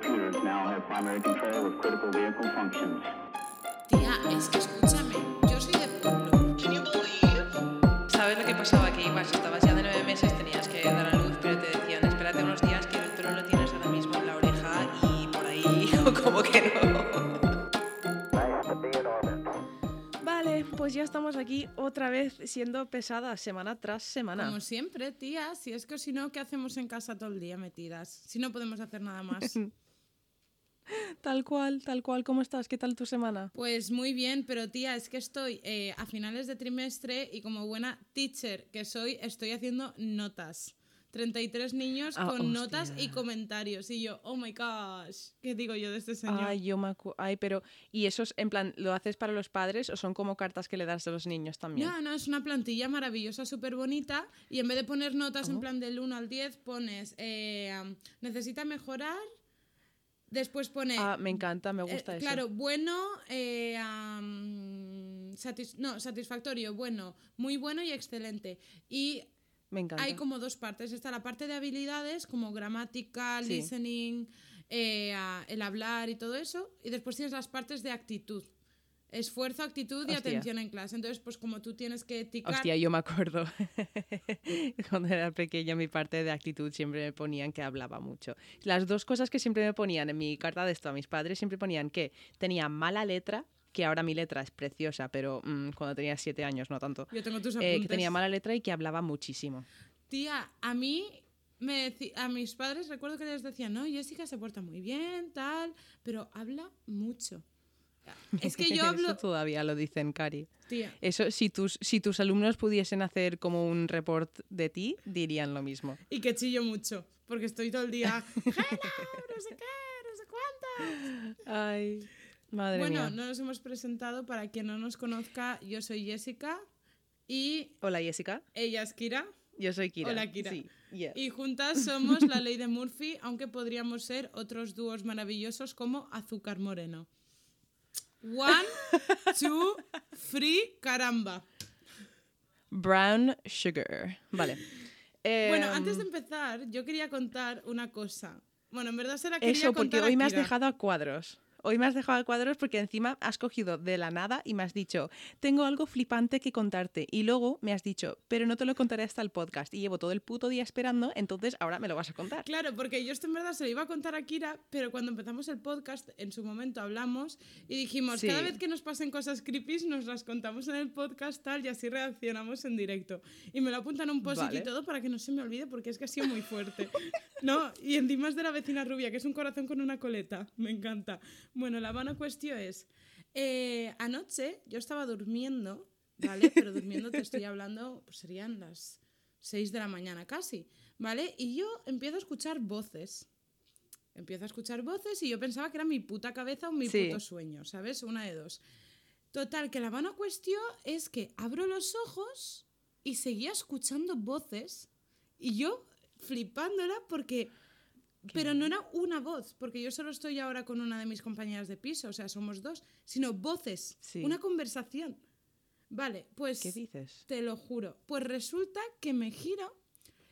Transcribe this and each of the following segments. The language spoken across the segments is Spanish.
computers now have primary control of critical vehicle functions. Tía, es que escúchame, yo soy de pueblo. ¿Sabes lo que pasaba? Que ibas, estabas ya de nueve meses, tenías que dar a luz, pero te decían, espérate unos días que el pelo lo tienes ahora mismo en la oreja y por ahí, o como que no. Vale, pues ya estamos aquí otra vez siendo pesadas semana tras semana. Como siempre, tía, si es que si no, ¿qué hacemos en casa todo el día metidas? Si no podemos hacer nada más. Tal cual, tal cual. ¿Cómo estás? ¿Qué tal tu semana? Pues muy bien, pero tía, es que estoy eh, a finales de trimestre y como buena teacher que soy, estoy haciendo notas. 33 niños Ah, con notas y comentarios. Y yo, oh my gosh, ¿qué digo yo de este señor? Ay, yo me acu- Ay, pero ¿y eso es en plan, lo haces para los padres o son como cartas que le das a los niños también? No, no, es una plantilla maravillosa, súper bonita. Y en vez de poner notas en Oh. plan del 1 al 10, pones, eh, necesita mejorar. Después pone, Ah, me encanta, me eh, gusta eso. claro, bueno, eh, satis- no, satisfactorio, bueno, muy bueno y excelente. Y Me encanta. hay como dos partes. Está la parte de habilidades, como gramática, Sí. listening, eh, el hablar y todo eso. Y después tienes las partes de actitud. Esfuerzo, actitud y Hostia. atención en clase. Entonces, pues como tú tienes que ticar... Hostia, yo me acuerdo. Cuando era pequeña, mi parte de actitud siempre me ponían que hablaba mucho. Las dos cosas que siempre me ponían en mi carta de esto a mis padres siempre ponían que tenía mala letra, que ahora mi letra es preciosa, pero mm, cuando tenía siete años no tanto. Yo tengo tus eh, apuntes. que tenía mala letra y que hablaba muchísimo. Tía, a mí, me a mis padres recuerdo que les decían, no, Jessica se porta muy bien, tal, pero habla mucho. Es que yo hablo... Eso todavía lo dicen, Cari. Tía, Eso, si tus, si tus alumnos pudiesen hacer como un report de ti, dirían lo mismo. y que chillo mucho, porque estoy todo el día, hello, no sé qué, no sé cuánto. Ay, madre Bueno, mía. no nos hemos presentado, para quien no nos conozca, yo soy Jessica y Hola, Jessica. ella es Kira. Yo soy Kira. Hola, Kira. Sí. Y juntas somos la ley de Murphy, aunque podríamos ser otros dúos maravillosos como Azúcar Moreno. One, two, three, caramba. Brown sugar. Vale. Bueno, Em, antes de empezar, yo quería contar una cosa. Bueno, en verdad será que quería Eso, porque hoy me has dejado a cuadros. Hoy me has dejado a cuadros porque encima has cogido de la nada y me has dicho, tengo algo flipante que contarte. Y luego me has dicho, pero no te lo contaré hasta el podcast. Y llevo todo el puto día esperando, entonces ahora me lo vas a contar. Claro, porque yo esto en verdad se lo iba a contar a Kira, pero cuando empezamos el podcast, en su momento hablamos y dijimos, Sí. cada vez que nos pasen cosas creepy, nos las contamos en el podcast tal y así reaccionamos en directo. Y me lo apuntan un post y todo para que no se me olvide porque es que ha sido muy fuerte. no, y encima es de la vecina rubia, que es un corazón con una coleta. Me encanta. Bueno, la mano cuestión es, eh, anoche yo estaba durmiendo, ¿vale? Pero durmiendo te estoy hablando, pues serían las 6 de la mañana casi, ¿vale? Y yo empiezo a escuchar voces. Empiezo a escuchar voces y yo pensaba que era mi puta cabeza o mi Sí. puto sueño, ¿sabes? Una de dos. Total, que la mano cuestión es que abro los ojos y seguía escuchando voces y yo flipándola porque... Pero no era una voz, porque yo solo estoy ahora con una de mis compañeras de piso, o sea, somos dos, sino voces, Sí. una conversación. Vale, pues... ¿Qué dices? Te lo juro. Pues resulta que me giro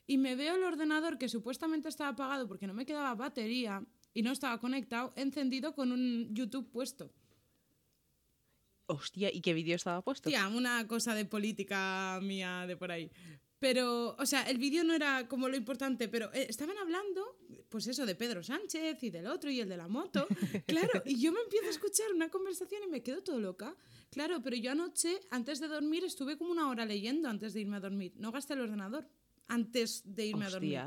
y me veo el ordenador que supuestamente estaba apagado porque no me quedaba batería y no estaba conectado, encendido con un YouTube puesto. Hostia, ¿y qué vídeo estaba puesto? Tía, una cosa de política mía de por ahí. Pero, o sea, el vídeo no era como lo importante, pero eh, estaban hablando, pues eso, de Pedro Sánchez y del otro y el de la moto. Claro, y yo me empiezo a escuchar una conversación y me quedo todo loca. Claro, pero yo anoche, antes de dormir, estuve como una hora leyendo antes de irme a dormir. No gasté el ordenador antes de irme a dormir.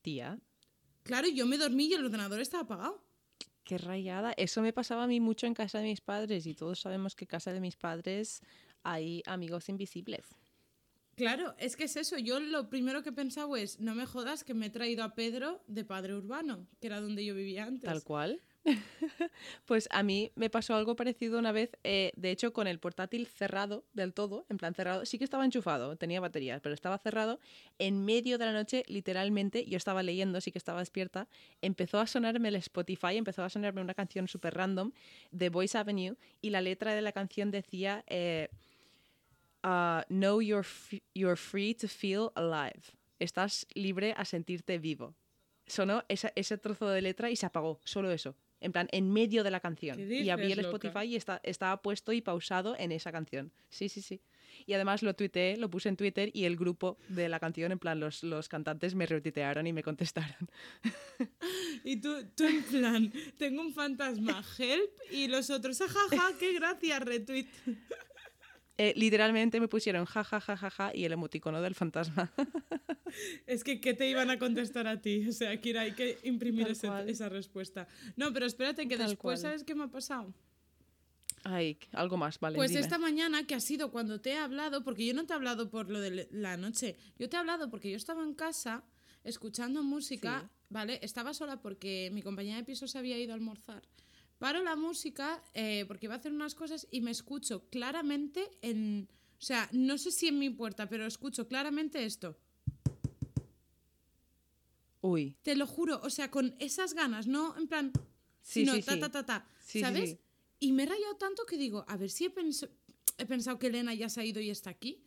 Tía, Claro, yo me dormí y el ordenador estaba apagado. qué rayada. Eso me pasaba a mí mucho en casa de mis padres y todos sabemos que en casa de mis padres hay amigos invisibles. Claro, es que es eso. Yo lo primero que he pensado es, no me jodas que me he traído a Pedro de Padre Urbano, que era donde yo vivía antes. Tal cual. pues a mí me pasó algo parecido una vez, eh, de hecho con el portátil cerrado del todo, en plan cerrado, sí que estaba enchufado, tenía baterías, pero estaba cerrado, en medio de la noche, literalmente, yo estaba leyendo, sí que estaba despierta, empezó a sonarme el Spotify, empezó a sonarme una canción súper random de Voice Avenue y la letra de la canción decía... eh, uh, know you're, you're free to feel alive. Estás libre a sentirte vivo. sonó esa- ese trozo de letra y se apagó, solo eso. En plan, en medio de la canción. ¿Qué Y abrí el dices, loca? Spotify y está, estaba puesto y pausado en esa canción. Sí, sí, sí. Y además lo tuiteé, lo puse en Twitter y el grupo de la canción, en plan, los, los cantantes me retuitearon y me contestaron. Y tú, tú en plan, tengo un fantasma, help, y los otros, ajaja, qué gracia, retweet. Eh, literalmente me pusieron ja, ja, ja, ja, ja y el emoticono del fantasma. Es que, ¿qué te iban a contestar a ti? O sea, Kira, hay que imprimir ese- esa respuesta. No, pero espérate, que Tal después, cual. ¿sabes qué me ha pasado? Ay, algo más, vale. Pues dime. esta mañana, que ha sido cuando te he hablado, porque yo no te he hablado por lo de la noche, yo te he hablado porque yo estaba en casa escuchando música, Sí. ¿vale? Estaba sola porque mi compañera de piso se había ido a almorzar. Paro la música eh, porque iba a hacer unas cosas y me escucho claramente en... O sea, no sé si en mi puerta, pero escucho claramente esto. Uy, Te lo juro, o sea, con esas ganas, no en plan, Sí, sino sí, ta, sí. ta, ta, ta, Sí, ¿sabes? Y me he rayado tanto que digo, a ver si he, pens- he pensado que Elena ya se ha ido y está aquí.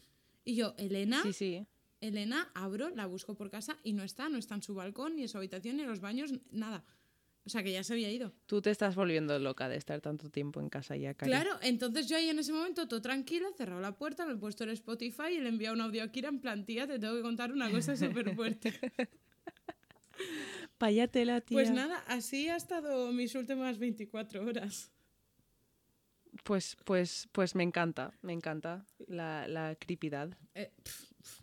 Y yo, Elena, sí, sí. Elena, abro, la busco por casa y no está, no está en su balcón, ni en su habitación, ni en los baños, nada. O sea, que ya se había ido. Tú te estás volviendo loca de estar tanto tiempo en casa ya, Cari. Claro, entonces yo ahí en ese momento, todo tranquila, he cerrado la puerta, me he puesto el Spotify y le he enviado un audio a Kira en plan, tía, te tengo que contar una cosa súper fuerte. Páyatela, tía. Pues nada, así ha estado mis últimas 24 horas. Pues, pues, pues me encanta, me encanta la, la creepidad. Eh,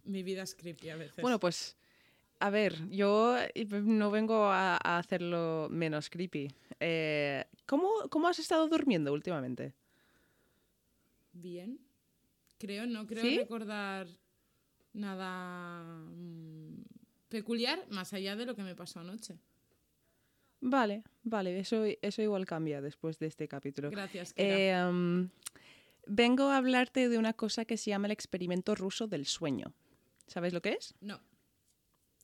mi vida es creepy a veces. Bueno, pues, a ver, yo eh, no vengo a, a hacerlo menos creepy. Eh, ¿cómo, ¿Cómo has estado durmiendo últimamente? Bien. Creo, no creo ¿Sí? recordar nada mm, peculiar más allá de lo que me pasó anoche. Vale, vale, eso, eso igual cambia después de este capítulo. Gracias. Eh, um, vengo a hablarte de una cosa que se llama el experimento ruso del sueño. ¿Sabes lo que es? No.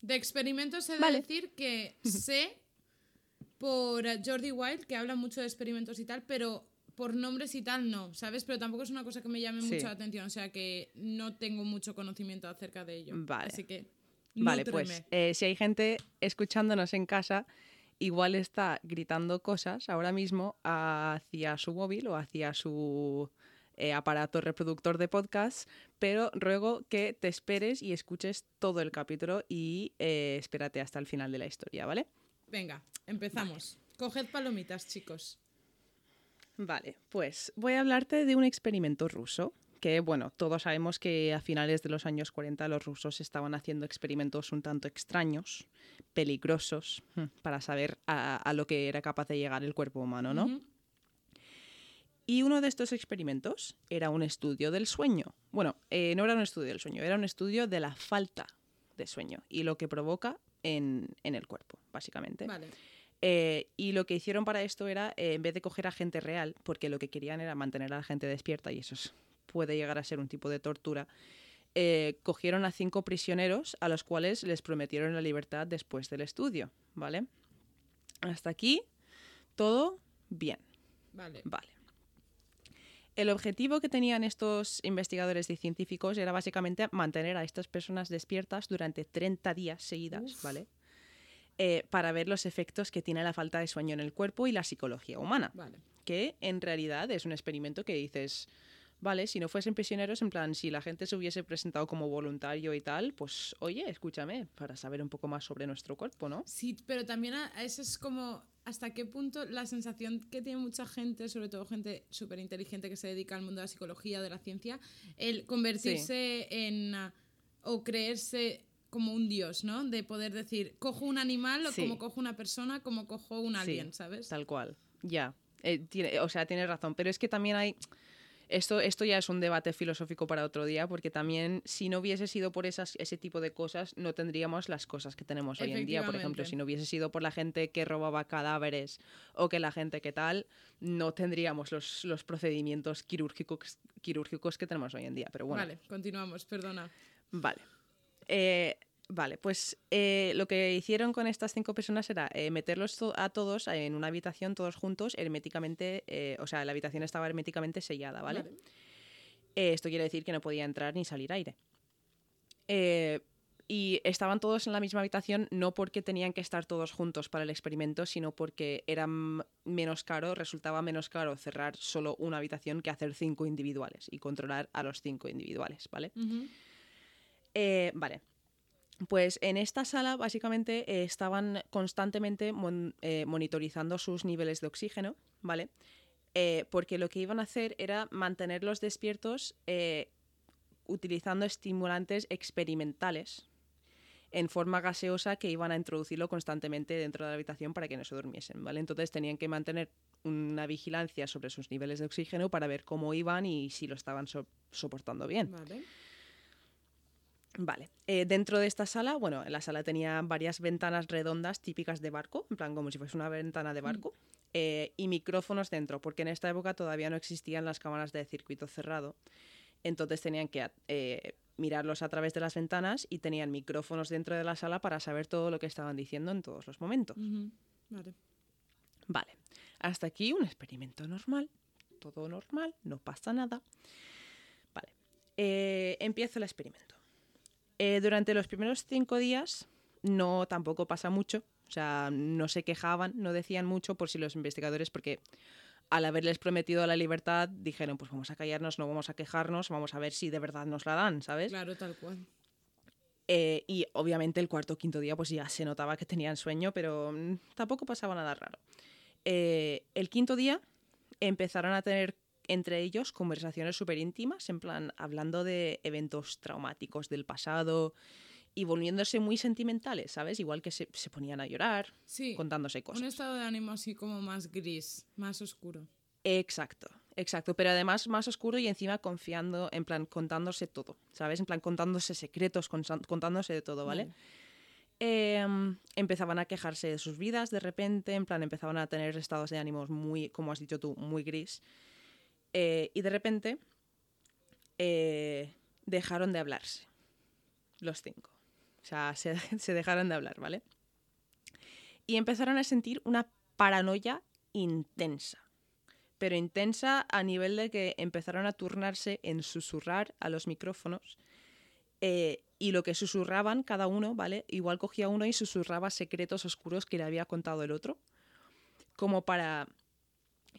De experimentos he de Vale. decir que sé por Jordi Wild, que habla mucho de experimentos y tal, pero por nombres y tal no, ¿sabes? Pero tampoco es una cosa que me llame Sí. mucho la atención, o sea que no tengo mucho conocimiento acerca de ello. Vale. Así que. Vale, nútreme. pues eh, si hay gente escuchándonos en casa, igual está gritando cosas ahora mismo hacia su móvil o hacia su eh, aparato reproductor de podcast, pero ruego que te esperes y escuches todo el capítulo y eh, espérate hasta el final de la historia, ¿vale? Venga, empezamos. Coged palomitas, chicos. Vale, pues voy a hablarte de un experimento ruso, que bueno, todos sabemos que a finales de los años 40 los rusos estaban haciendo experimentos un tanto extraños, peligrosos, mm, para saber a, a lo que era capaz de llegar el cuerpo humano, ¿no? Y uno de estos experimentos era un estudio del sueño. Bueno, eh, no era un estudio del sueño, era un estudio de la falta de sueño y lo que provoca en, en el cuerpo, básicamente. Vale. Eh, y lo que hicieron para esto era, eh, en vez de coger a gente real, porque lo que querían era mantener a la gente despierta, y eso es- puede llegar a ser un tipo de tortura, eh, cogieron a cinco prisioneros a los cuales les prometieron la libertad después del estudio, ¿vale? Hasta aquí, todo bien, Vale. vale. El objetivo que tenían estos investigadores y científicos era básicamente mantener a estas personas despiertas durante 30 días seguidas, Uf. ¿vale? Eh, para ver los efectos que tiene la falta de sueño en el cuerpo y la psicología humana. Vale. Que en realidad es un experimento que dices, vale, si no fuesen prisioneros, en plan, si la gente se hubiese presentado como voluntario y tal, pues oye, escúchame, para saber un poco más sobre nuestro cuerpo, ¿no? Sí, pero también a, a eso es como hasta qué punto la sensación que tiene mucha gente, sobre todo gente súper inteligente que se dedica al mundo de la psicología de la ciencia, el convertirse en ah, o creerse como un dios, ¿no? De poder decir, cojo un animal o como cojo una persona, como cojo un Sí, alien, ¿sabes? Tal cual. Ya. Eh, tiene- o sea, tienes razón. Pero es que también hay. Esto, esto ya es un debate filosófico para otro día, porque también si no hubiese sido por esas, ese tipo de cosas, no tendríamos las cosas que tenemos hoy en día. Por ejemplo, si no hubiese sido por la gente que robaba cadáveres o que la gente que tal, no tendríamos los, los procedimientos quirúrgicos, quirúrgicos que tenemos hoy en día. Pero bueno, Vale, continuamos, perdona. Vale. Eh, vale, pues eh, lo que hicieron con estas cinco personas era eh, meterlos to- a todos en una habitación, todos juntos, herméticamente, eh, o sea, la habitación estaba herméticamente sellada, ¿vale? Eh, esto quiere decir que no podía entrar ni salir aire. Eh, y estaban todos en la misma habitación no porque tenían que estar todos juntos para el experimento, sino porque era menos caro, resultaba menos caro cerrar solo una habitación que hacer cinco individuales y controlar a los cinco individuales, ¿vale? Eh, vale. Pues en esta sala básicamente eh, estaban constantemente mon- eh, monitorizando sus niveles de oxígeno, ¿vale? Eh, porque lo que iban a hacer era mantenerlos despiertos eh, utilizando estimulantes experimentales en forma gaseosa que iban a introducirlo constantemente dentro de la habitación para que no se durmiesen, ¿vale? Entonces tenían que mantener una vigilancia sobre sus niveles de oxígeno para ver cómo iban y si lo estaban so- soportando bien. Vale. Vale. Eh, dentro de esta sala, bueno, la sala tenía varias ventanas redondas típicas de barco, en plan como si fuese una ventana de barco, eh, y micrófonos dentro, porque en esta época todavía no existían las cámaras de circuito cerrado. Entonces tenían que eh, mirarlos a través de las ventanas y tenían micrófonos dentro de la sala para saber todo lo que estaban diciendo en todos los momentos. Vale. Vale, hasta aquí un experimento normal, todo normal, no pasa nada. Vale, eh, empiezo el experimento. Eh, durante los primeros cinco días no tampoco pasa mucho, o sea, no se quejaban, no decían mucho por si los investigadores, porque al haberles prometido la libertad dijeron, pues vamos a callarnos, no vamos a quejarnos, vamos a ver si de verdad nos la dan, ¿sabes? Claro, tal cual. Eh, y obviamente el cuarto o quinto día pues ya se notaba que tenían sueño, pero mm, tampoco pasaba nada raro. Eh, el quinto día empezaron a tener entre ellos conversaciones súper íntimas, en plan hablando de eventos traumáticos del pasado y volviéndose muy sentimentales, ¿sabes? Igual que se, se ponían a llorar, Sí. contándose cosas. Un estado de ánimo así como más gris, más oscuro. Exacto, exacto. Pero además más oscuro y encima confiando, en plan contándose todo, ¿sabes? En plan contándose secretos, contándose de todo, ¿vale? Vale. Em, empezaban a quejarse de sus vidas de repente, en plan empezaban a tener estados de ánimos muy, como has dicho tú, muy gris. Eh, y de repente eh, dejaron de hablarse, los cinco. O sea, se, dejaron de hablar, ¿vale? Y empezaron a sentir una paranoia intensa. Pero intensa a nivel de que empezaron a turnarse en susurrar a los micrófonos eh, y lo que susurraban cada uno, ¿vale? Igual cogía uno y susurraba secretos oscuros que le había contado el otro, como para...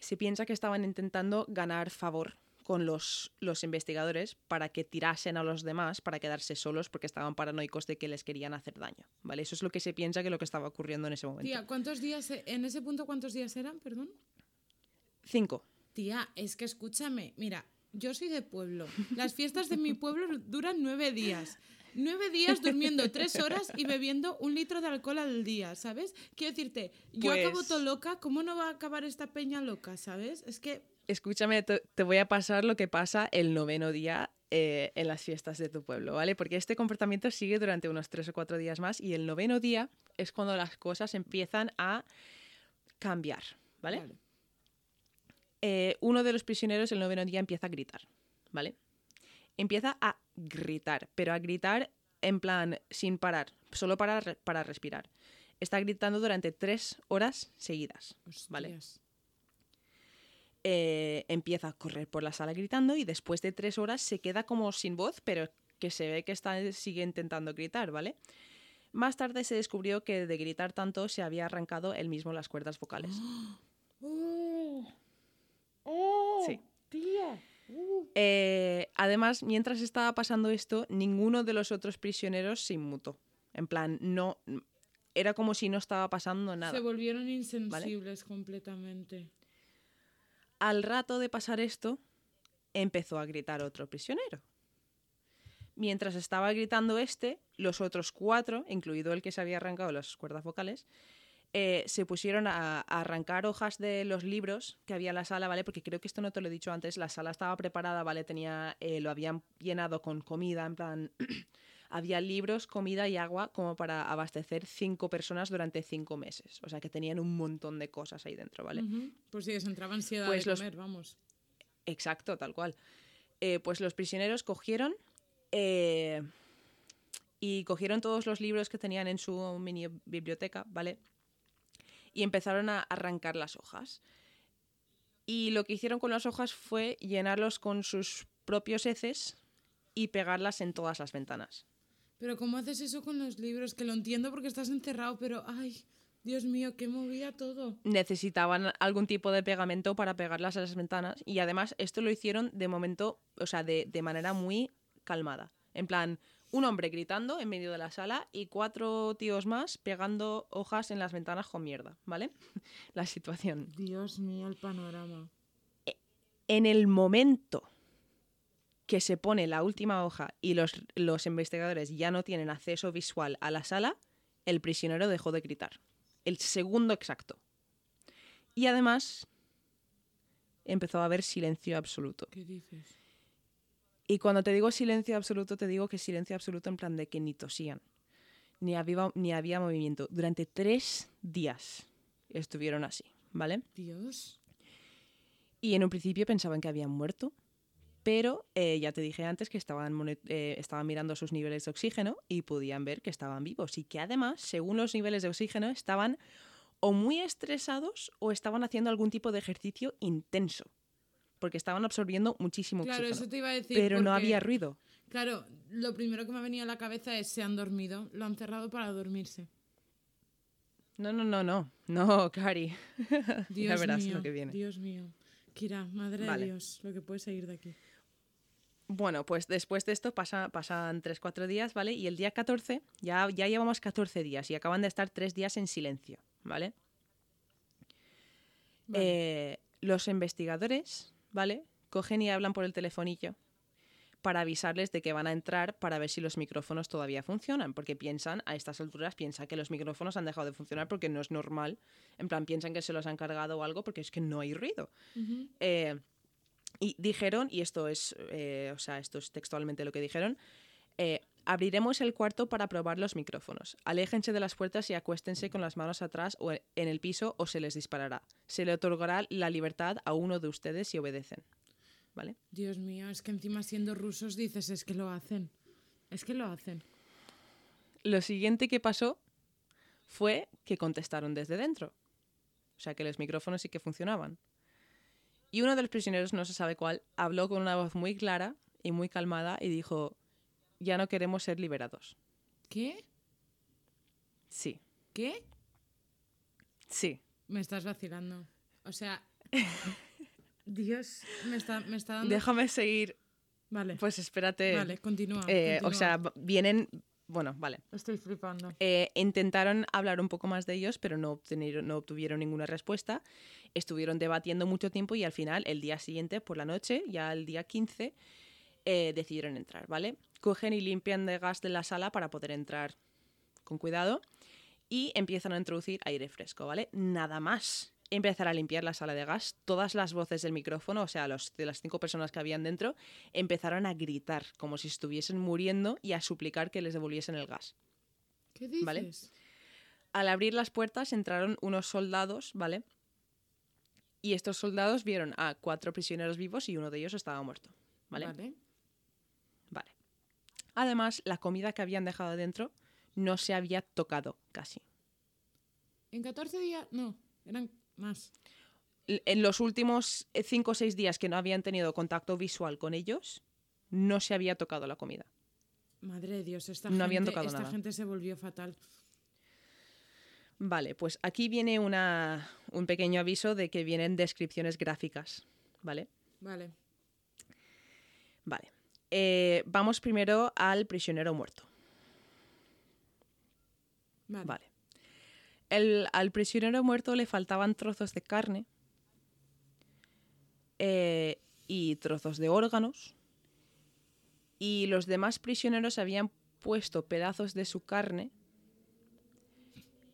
Se piensa que estaban intentando ganar favor con los, los investigadores para que tirasen a los demás para quedarse solos porque estaban paranoicos de que les querían hacer daño, ¿vale? Eso es lo que se piensa que lo que estaba ocurriendo en ese momento. Tía, ¿cuántos días, e- en ese punto cuántos días eran, perdón? Cinco. Tía, es que escúchame, mira, yo soy de pueblo. Las fiestas de mi pueblo duran nueve días. Nueve días durmiendo tres horas y bebiendo un litro de alcohol al día, ¿sabes? Quiero decirte, yo acabo Pues- todo loca, ¿cómo no va a acabar esta peña loca, ¿sabes? Es que, Escúchame, te, te voy a pasar lo que pasa el noveno día eh, en las fiestas de tu pueblo, ¿vale? Porque este comportamiento sigue durante unos tres o cuatro días más y el noveno día es cuando las cosas empiezan a cambiar, ¿vale? Vale. Eh, uno de los prisioneros el noveno día empieza a gritar, ¿vale? Empieza a gritar, pero a gritar en plan sin parar, solo para, re- para respirar. Está gritando durante tres horas seguidas, ¿vale? eh, empieza a correr por la sala gritando y después de tres horas se queda como sin voz, pero que se ve que está, sigue intentando gritar, ¿vale? Más tarde se descubrió que de gritar tanto se había arrancado él mismo las cuerdas vocales. ¡Oh! ¡Oh! Sí. Tía. ¡Uh! Eh, además, mientras estaba pasando esto, ninguno de los otros prisioneros se inmutó. En plan, no. Era como si no estaba pasando nada. Se volvieron insensibles completamente. Al rato de pasar esto, empezó a gritar otro prisionero. Mientras estaba gritando este, los otros cuatro, incluido el que se había arrancado las cuerdas vocales, eh, se pusieron a, a arrancar hojas de los libros que había en la sala, ¿vale? Porque creo que esto no te lo he dicho antes, la sala estaba preparada, ¿vale? Tenía, eh, lo habían llenado con comida, en plan, había libros, comida y agua como para abastecer cinco personas durante cinco meses. O sea que tenían un montón de cosas ahí dentro, ¿vale? Pues sí, les entraba ansiedad Pues de los- comer, vamos. Exacto, tal cual. Eh, pues los prisioneros cogieron y cogieron todos los libros que tenían en su mini biblioteca, ¿vale? Y empezaron a arrancar las hojas. Y lo que hicieron con las hojas fue llenarlos con sus propios heces y pegarlas en todas las ventanas. Pero ¿cómo haces eso con los libros? Que lo entiendo porque estás encerrado, pero ay, Dios mío, qué movía todo. necesitaban algún tipo de pegamento para pegarlas a las ventanas y además esto lo hicieron de momento, o sea, de, de manera muy calmada. En plan, un hombre gritando en medio de la sala y cuatro tíos más pegando hojas en las ventanas con mierda, ¿vale? La situación. Dios mío, el panorama. En el momento que se pone la última hoja y los, los investigadores ya no tienen acceso visual a la sala, el prisionero dejó de gritar. El segundo exacto. Y además empezó a haber silencio absoluto. ¿Qué dices? Y cuando te digo silencio absoluto, te digo que silencio absoluto en plan de que ni tosían, ni había, ni había movimiento. Durante tres días estuvieron así, ¿vale? Dios. Y en un principio pensaban que habían muerto, pero eh, ya te dije antes que estaban, eh, estaban mirando sus niveles de oxígeno y podían ver que estaban vivos. Y que además, según los niveles de oxígeno, estaban o muy estresados o estaban haciendo algún tipo de ejercicio intenso. Porque estaban absorbiendo muchísimo Claro, oxígeno. eso te iba a decir. pero no había ruido. Claro, lo primero que me ha venido a la cabeza es se han dormido, lo han cerrado para dormirse. No, no, no, no. No, Cari. Dios ya verás mío, lo que viene. Dios mío. Kira, madre Vale. de Dios, lo que puede salir de aquí. Bueno, pues después de esto pasa, pasan 3-4 días, ¿vale? Y el día 14, ya, ya llevamos 14 días y acaban de estar 3 días en silencio, ¿vale? Vale. Eh, los investigadores, ¿vale? Cogen y hablan por el telefonillo para avisarles de que van a entrar para ver si los micrófonos todavía funcionan, porque piensan, a estas alturas, piensan que los micrófonos han dejado de funcionar porque no es normal, en plan, piensan que se los han cargado o algo porque es que no hay ruido. Eh, y dijeron, y esto es, eh, o sea, esto es textualmente lo que dijeron, eh, abriremos el cuarto para probar los micrófonos. Aléjense de las puertas y acuéstense con las manos atrás o en el piso o se les disparará. Se le otorgará la libertad a uno de ustedes si obedecen. ¿Vale? Dios mío, es que encima siendo rusos dices, es que lo hacen. Es que lo hacen. Lo siguiente que pasó fue que contestaron desde dentro. O sea, que los micrófonos sí que funcionaban. Y uno de los prisioneros, no se sabe cuál, habló con una voz muy clara y muy calmada y dijo, ya no queremos ser liberados. ¿Qué? Sí, ¿Qué? sí. Me estás vacilando. O sea, Dios, me está, me está dando... Déjame seguir. Vale, Pues espérate. vale, continúa, Eh, o sea, vienen... Bueno, vale. Estoy flipando. Eh, intentaron hablar un poco más de ellos, pero no, obtenieron- no obtuvieron ninguna respuesta. Estuvieron debatiendo mucho tiempo y al final, el día siguiente, por la noche, ya el día 15, eh, decidieron entrar, ¿vale? Cogen y limpian de gas de la sala para poder entrar con cuidado y empiezan a introducir aire fresco, ¿vale? Nada más empezar a limpiar la sala de gas, todas las voces del micrófono, o sea, los, de las cinco personas que habían dentro, empezaron a gritar como si estuviesen muriendo y a suplicar que les devolviesen el gas. ¿Qué dices? Vale. Al abrir las puertas entraron unos soldados, ¿vale? Y estos soldados vieron a cuatro prisioneros vivos y uno de ellos estaba muerto, ¿vale? Vale. Vale. Además, la comida que habían dejado dentro no se había tocado casi. En 14 días, no, eran más. En los últimos eh, cinco o seis días que no habían tenido contacto visual con ellos, no se había tocado la comida. Madre de Dios, esta, No gente, habían tocado esta nada. gente se volvió fatal. Vale, pues aquí viene una, un pequeño aviso de que vienen descripciones gráficas, ¿vale? Vale. Vale. Eh, vamos primero al prisionero muerto. Vale. Vale. El- al prisionero muerto le faltaban trozos de carne eh, y trozos de órganos. Y los demás prisioneros habían puesto pedazos de su carne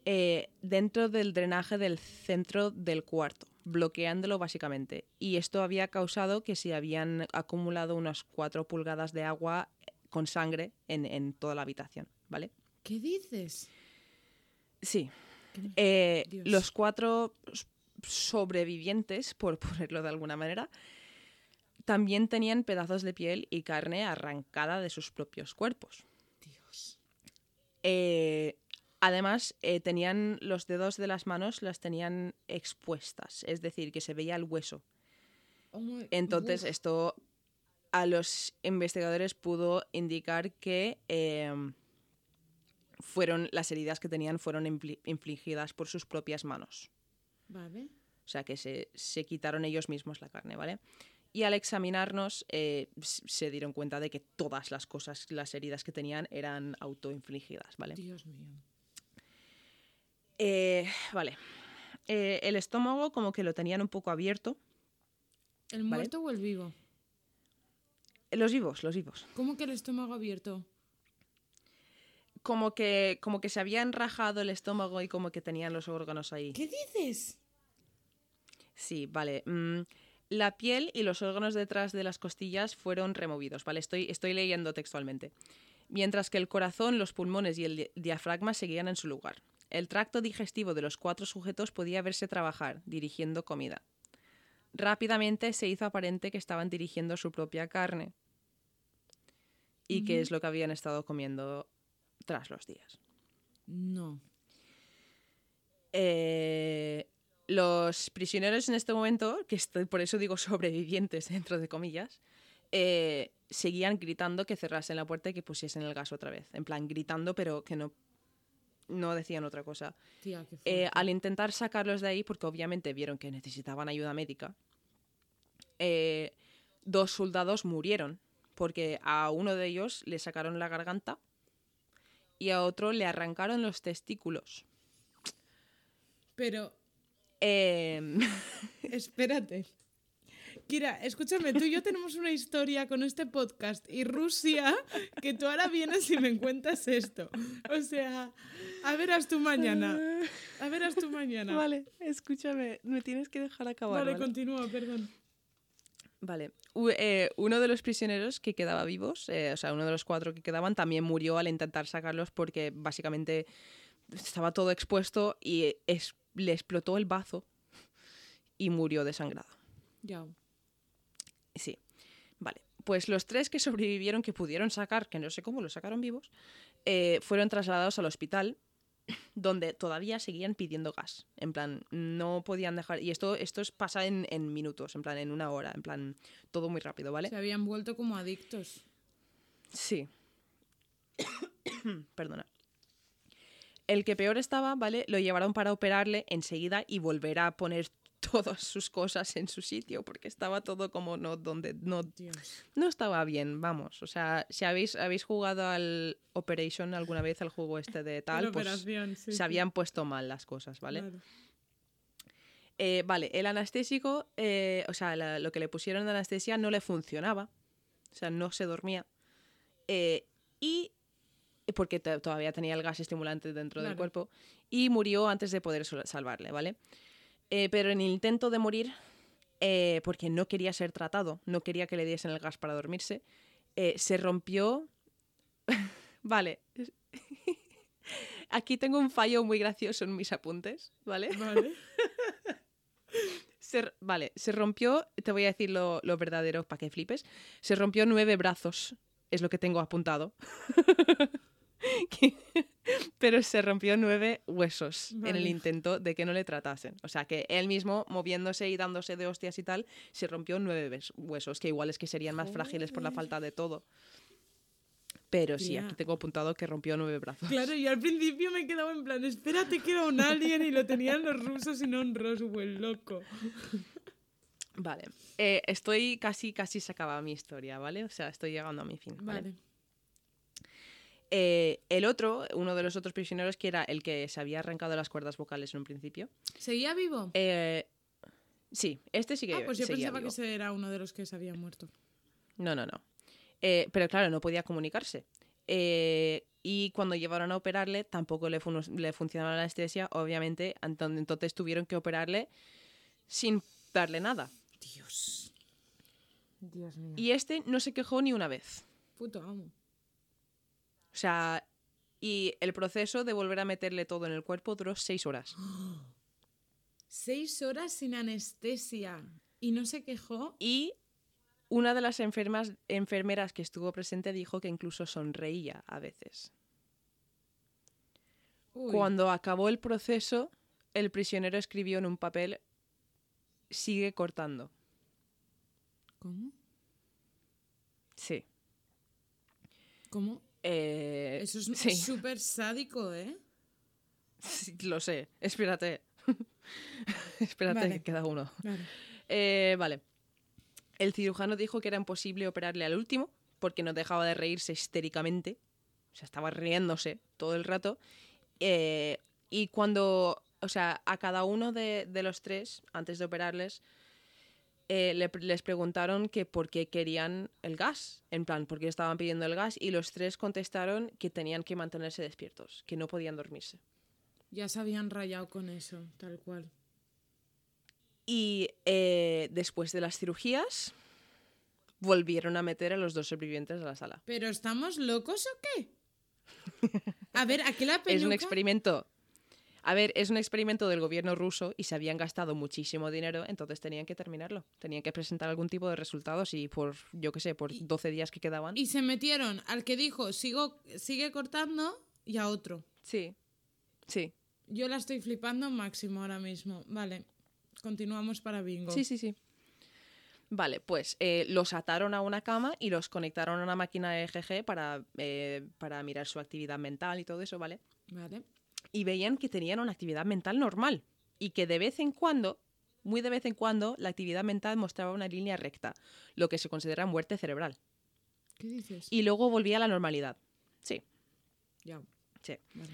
eh, dentro del drenaje del centro del cuarto, bloqueándolo básicamente. Y esto había causado que se habían acumulado unas cuatro pulgadas de agua con sangre en, en toda la habitación, ¿vale? ¿Qué dices? Sí. ¿Qué- Eh, los cuatro sobrevivientes, por ponerlo de alguna manera, también tenían pedazos de piel y carne arrancada de sus propios cuerpos. Dios. Eh, además, eh, tenían los dedos de las manos, las tenían expuestas, es decir, que se veía el hueso. Oh Entonces, esto a los investigadores pudo indicar que eh, fueron las heridas que tenían fueron infli- infligidas por sus propias manos. Vale. O sea, que se, se quitaron ellos mismos la carne, ¿vale? Y al examinarnos eh, se dieron cuenta de que todas las cosas, las heridas que tenían eran autoinfligidas, ¿vale? Dios mío. Eh, vale. Eh, el estómago como que lo tenían un poco abierto. ¿El Vale. muerto o el vivo? Los vivos, los vivos. ¿Cómo que el estómago abierto? Como que, como que se habían rajado el estómago y como que tenían los órganos ahí. ¿Qué dices? Sí, vale. mm, la piel y los órganos detrás de las costillas fueron removidos, ¿vale? Estoy, estoy leyendo textualmente. Mientras que el corazón, los pulmones y el di- diafragma seguían en su lugar. El tracto digestivo de los cuatro sujetos podía verse trabajar, dirigiendo comida. Rápidamente se hizo aparente que estaban dirigiendo su propia carne. Y que Ujú. es lo que habían estado comiendo tras los días. No. Eh, los prisioneros en este momento, que estoy, por eso digo sobrevivientes dentro de comillas, eh, seguían gritando que cerrasen la puerta y que pusiesen el gas otra vez. En plan, gritando, pero que no, no decían otra cosa. Tía, qué Eh, al intentar sacarlos de ahí, porque obviamente vieron que necesitaban ayuda médica, eh, dos soldados murieron, porque a uno de ellos le sacaron la garganta y a otro le arrancaron los testículos. Pero, Em, espérate. Kira, escúchame, tú y yo tenemos una historia con este podcast y Rusia que tú ahora vienes y me cuentas esto. O sea, a verás tú mañana. A verás tú mañana. Vale, escúchame, me tienes que dejar acabar. Vale, Vale, continúa, perdón. Vale. U- eh, uno de los prisioneros que quedaba vivos, eh, o sea, uno de los cuatro que quedaban, también murió al intentar sacarlos porque básicamente estaba todo expuesto y es- le explotó el bazo y murió desangrado. Ya. Sí. Vale. Pues los tres que sobrevivieron, que pudieron sacar, que no sé cómo los sacaron vivos, eh, fueron trasladados al hospital, donde todavía seguían pidiendo gas. En plan, no podían dejar. Y esto, esto es, pasa en, en minutos, en plan, en una hora, en plan, todo muy rápido, ¿vale? Se habían vuelto como adictos. Sí. Perdona. El que peor estaba, ¿vale? Lo llevaron para operarle enseguida y volver a poner todas sus cosas en su sitio, porque estaba todo como no, donde no, Dios. no estaba bien, vamos. O sea, si habéis, habéis jugado al Operation alguna vez, al juego este de tal, pues sí, se sí. habían puesto mal las cosas, ¿vale? Claro. Eh, vale, el anestésico, eh, o sea, la- lo que le pusieron de anestesia no le funcionaba. O sea, no se dormía. Eh, y porque to- todavía tenía el gas estimulante dentro del cuerpo. Y murió antes de poder salvarle, ¿vale? Eh, pero en el intento de morir, eh, porque no quería ser tratado, no quería que le diesen el gas para dormirse, eh, se rompió... vale. Aquí tengo un fallo muy gracioso en mis apuntes, ¿vale? Vale. Se vale, se rompió, te voy a decir lo, lo verdadero para que flipes. Se rompió nueve brazos, es lo que tengo apuntado. Pero se rompió nueve huesos en el intento de que no le tratasen. O sea, que él mismo, moviéndose y dándose de hostias y tal, se rompió nueve huesos, que igual es que serían más frágiles por la falta de todo. Pero sí, aquí tengo apuntado que rompió nueve brazos. Claro, yo al principio me quedaba en plan, espérate que era un alien y lo tenían los rusos y no un Roswell, loco. Vale. Eh, estoy casi, casi se acaba mi historia, ¿vale? O sea, estoy llegando a mi fin. ¿vale? Vale. Eh, el otro, uno de los otros prisioneros, que era el que se había arrancado las cuerdas vocales en un principio. ¿Seguía vivo? eh, sí, este sí que ah, pues yo pensaba vivo. que ese era uno de los que se había muerto. No, no, no. Eh, pero claro, no podía comunicarse. Eh, y cuando llevaron a operarle, tampoco le, fun- le funcionaba la anestesia, obviamente. Entonces tuvieron que operarle sin darle nada. Dios. Dios mío. Y este no se quejó ni una vez. Puto amo. O sea, y el proceso de volver a meterle todo en el cuerpo duró seis horas. Seis horas sin anestesia. ¿Y no se quejó? Y una de las enfermas, enfermeras que estuvo presente dijo que incluso sonreía a veces. Uy, Cuando acabó el proceso, el prisionero escribió en un papel, sigue cortando. ¿Cómo? Sí. ¿Cómo? Eh, Eso es sí, súper sádico, ¿eh? sí, lo sé. Espérate. Espérate, Vale. que queda uno. Vale. Eh, vale. El cirujano dijo que era imposible operarle al último porque no dejaba de reírse histéricamente. O sea, estaba riéndose todo el rato. Eh, y cuando, o sea, a cada uno de, de los tres, antes de operarles, eh, le- les preguntaron que por qué querían el gas. En plan, por qué estaban pidiendo el gas. Y los tres contestaron que tenían que mantenerse despiertos, que no podían dormirse. Ya se habían rayado con eso, tal cual. Y eh, después de las cirugías, volvieron a meter a los dos sobrevivientes a la sala. ¿Pero estamos locos o qué? A ver, aquí la peluca... Es un experimento. A ver, es un experimento del gobierno ruso y se habían gastado muchísimo dinero, entonces tenían que terminarlo. Tenían que presentar algún tipo de resultados y por, yo qué sé, por 12 días que quedaban. Y se metieron al que dijo, sigo, sigue cortando, y a otro. Sí, sí, Yo la estoy flipando máximo ahora mismo. Vale, continuamos para bingo. sí, sí, sí. Vale, pues eh, los ataron a una cama y los conectaron a una máquina EGG para, eh, para mirar su actividad mental y todo eso, ¿vale? Vale. Y veían que tenían una actividad mental normal y que de vez en cuando, muy de vez en cuando, la actividad mental mostraba una línea recta, lo que se considera muerte cerebral. ¿Qué dices? Y luego volvía a la normalidad. Sí, Ya, sí. vale.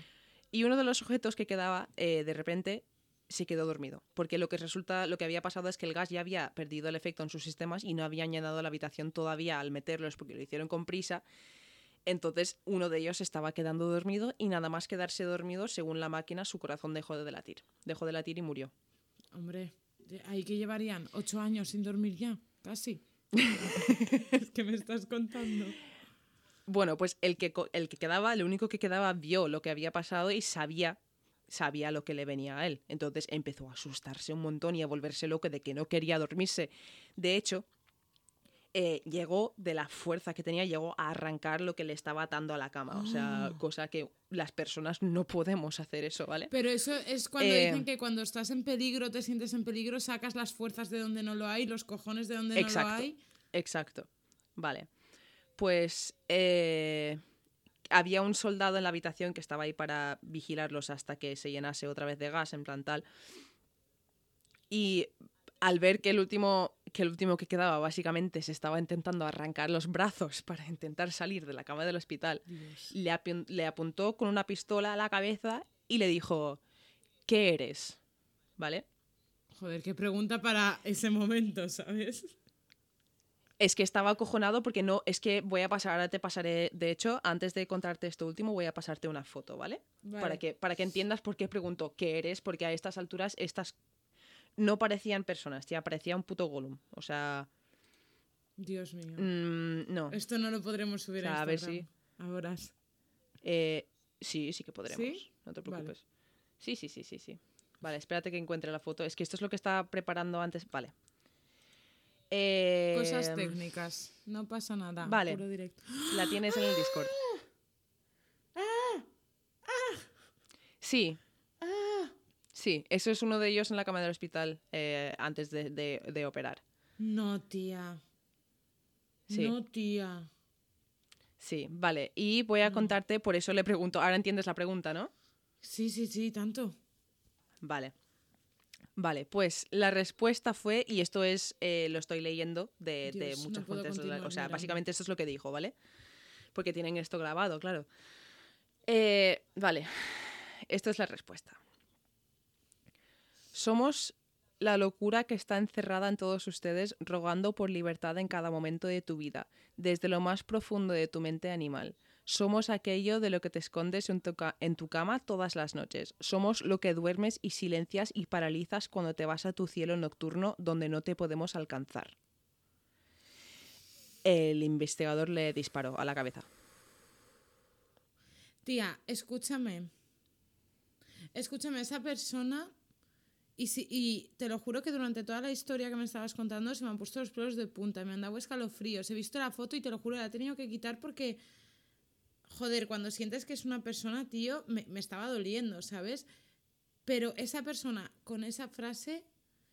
Y uno de los sujetos que quedaba, eh, de repente, se quedó dormido. Porque lo que resulta, lo que había pasado es que el gas ya había perdido el efecto en sus sistemas y no habían llenado la habitación todavía al meterlos porque lo hicieron con prisa. Entonces uno de ellos estaba quedando dormido y nada más quedarse dormido, según la máquina, su corazón dejó de latir. Dejó de latir y murió. Hombre, ahí que llevarían ocho años sin dormir ya, casi. es que me estás contando. Bueno, pues el que, el que quedaba, el único que quedaba vio lo que había pasado y sabía, sabía lo que le venía a él. Entonces empezó a asustarse un montón y a volverse loco de que no quería dormirse. De hecho, eh, llegó de la fuerza que tenía, llegó a arrancar lo que le estaba atando a la cama. O sea, Oh. cosa que las personas no podemos hacer eso, ¿vale? Pero eso es cuando Eh, dicen que cuando estás en peligro, te sientes en peligro, sacas las fuerzas de donde no lo hay, los cojones de donde no lo Exacto. hay. Exacto. Vale. Pues eh, había un soldado en la habitación que estaba ahí para vigilarlos hasta que se llenase otra vez de gas, en plan tal. Y al ver que el último que el último que quedaba básicamente se estaba intentando arrancar los brazos para intentar salir de la cama del hospital, le, apuntó con una pistola a la cabeza y le dijo, ¿qué eres? ¿Vale? Joder, qué pregunta para ese momento, ¿sabes? Es que estaba acojonado porque no, es que voy a pasar, ahora te pasaré, de hecho, antes de contarte esto último, voy a pasarte una foto, ¿vale? Vale. Para, que, para que entiendas por qué pregunto qué eres, porque a estas alturas estas no parecían personas, tía, parecía un puto Gollum. O sea, Dios mío. mm, no. Esto no lo podremos subir O sea, a a ver Instagram. Ahora. Eh, sí, sí que podremos, ¿Sí? no te Vale. preocupes. Sí, sí, sí, sí, sí. Vale, espérate que encuentre la foto. Es que esto es lo que estaba preparando antes. Vale. Eh, Cosas técnicas. No pasa nada. vale. Puro directo. La tienes en el Discord. Sí. Sí, eso es uno de ellos en la cama del hospital eh, antes de, de- de operar. No, tía. Sí. No, tía. Sí, vale. Y voy a contarte, por eso le pregunto. Ahora entiendes la pregunta, ¿no? Sí, sí, sí, tanto. Vale. Vale, pues la respuesta fue, y esto es, eh, lo estoy leyendo de, de Dios, muchas fuentes, o sea, mirando. básicamente esto es lo que dijo, ¿vale? Porque tienen esto grabado, claro. Eh, vale, esto es la respuesta. Somos la locura que está encerrada en todos ustedes, rogando por libertad en cada momento de tu vida, desde lo más profundo de tu mente animal. Somos aquello de lo que te escondes en tu, en tu cama todas las noches. Somos lo que duermes y silencias y paralizas cuando te vas a tu cielo nocturno donde no te podemos alcanzar. El investigador le disparó a la cabeza. Tía, escúchame. Escúchame, esa persona. Y, si, y te lo juro que durante toda la historia que me estabas contando se me han puesto los pelos de punta, me han dado escalofríos. He visto la foto y te lo juro, la he tenido que quitar porque. Joder, cuando sientes que es una persona, tío, me, me estaba doliendo, ¿sabes? Pero esa persona con esa frase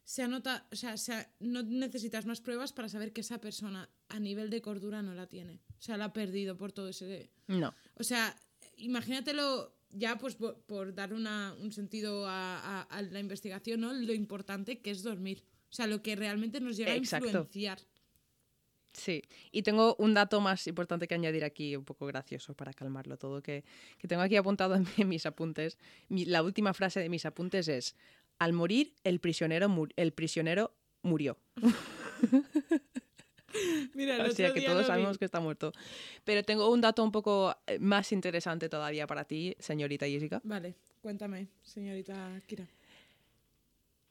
se anota, o sea, se ha- no necesitas más pruebas para saber que esa persona a nivel de cordura no la tiene. O sea, la ha perdido por todo ese... No. O sea, imagínatelo ya pues por, por dar una- un sentido a, a- a la investigación, ¿no? Lo importante que es dormir. O sea, lo que realmente nos llega Exacto. a influenciar. Sí, y tengo un dato más importante que añadir aquí, un poco gracioso para calmarlo todo, que, que tengo aquí apuntado en, mi- mis apuntes. Mi- la última frase de mis apuntes es, al morir, el prisionero, mu- el prisionero murió. Mira, el O sea que todos vi. sabemos que está muerto. Pero tengo un dato un poco eh, más interesante todavía para ti, señorita Jessica. Vale, cuéntame, señorita Kira.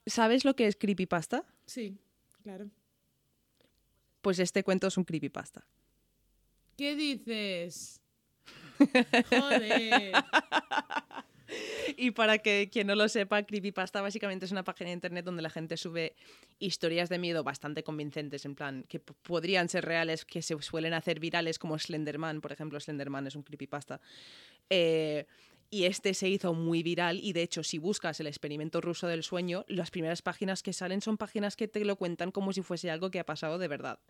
¿Sabes lo que es creepypasta? Sí, claro. Pues este cuento es un creepypasta. ¿Qué dices? Joder. Y para que quien no lo sepa, Creepypasta básicamente es una página de internet donde la gente sube historias de miedo bastante convincentes, en plan, que podrían ser reales, que se suelen hacer virales, como Slenderman, por ejemplo, Slenderman es un creepypasta. Eh, y este se hizo muy viral y de hecho si buscas el experimento ruso del sueño, las primeras páginas que salen son páginas que te lo cuentan como si fuese algo que ha pasado de verdad.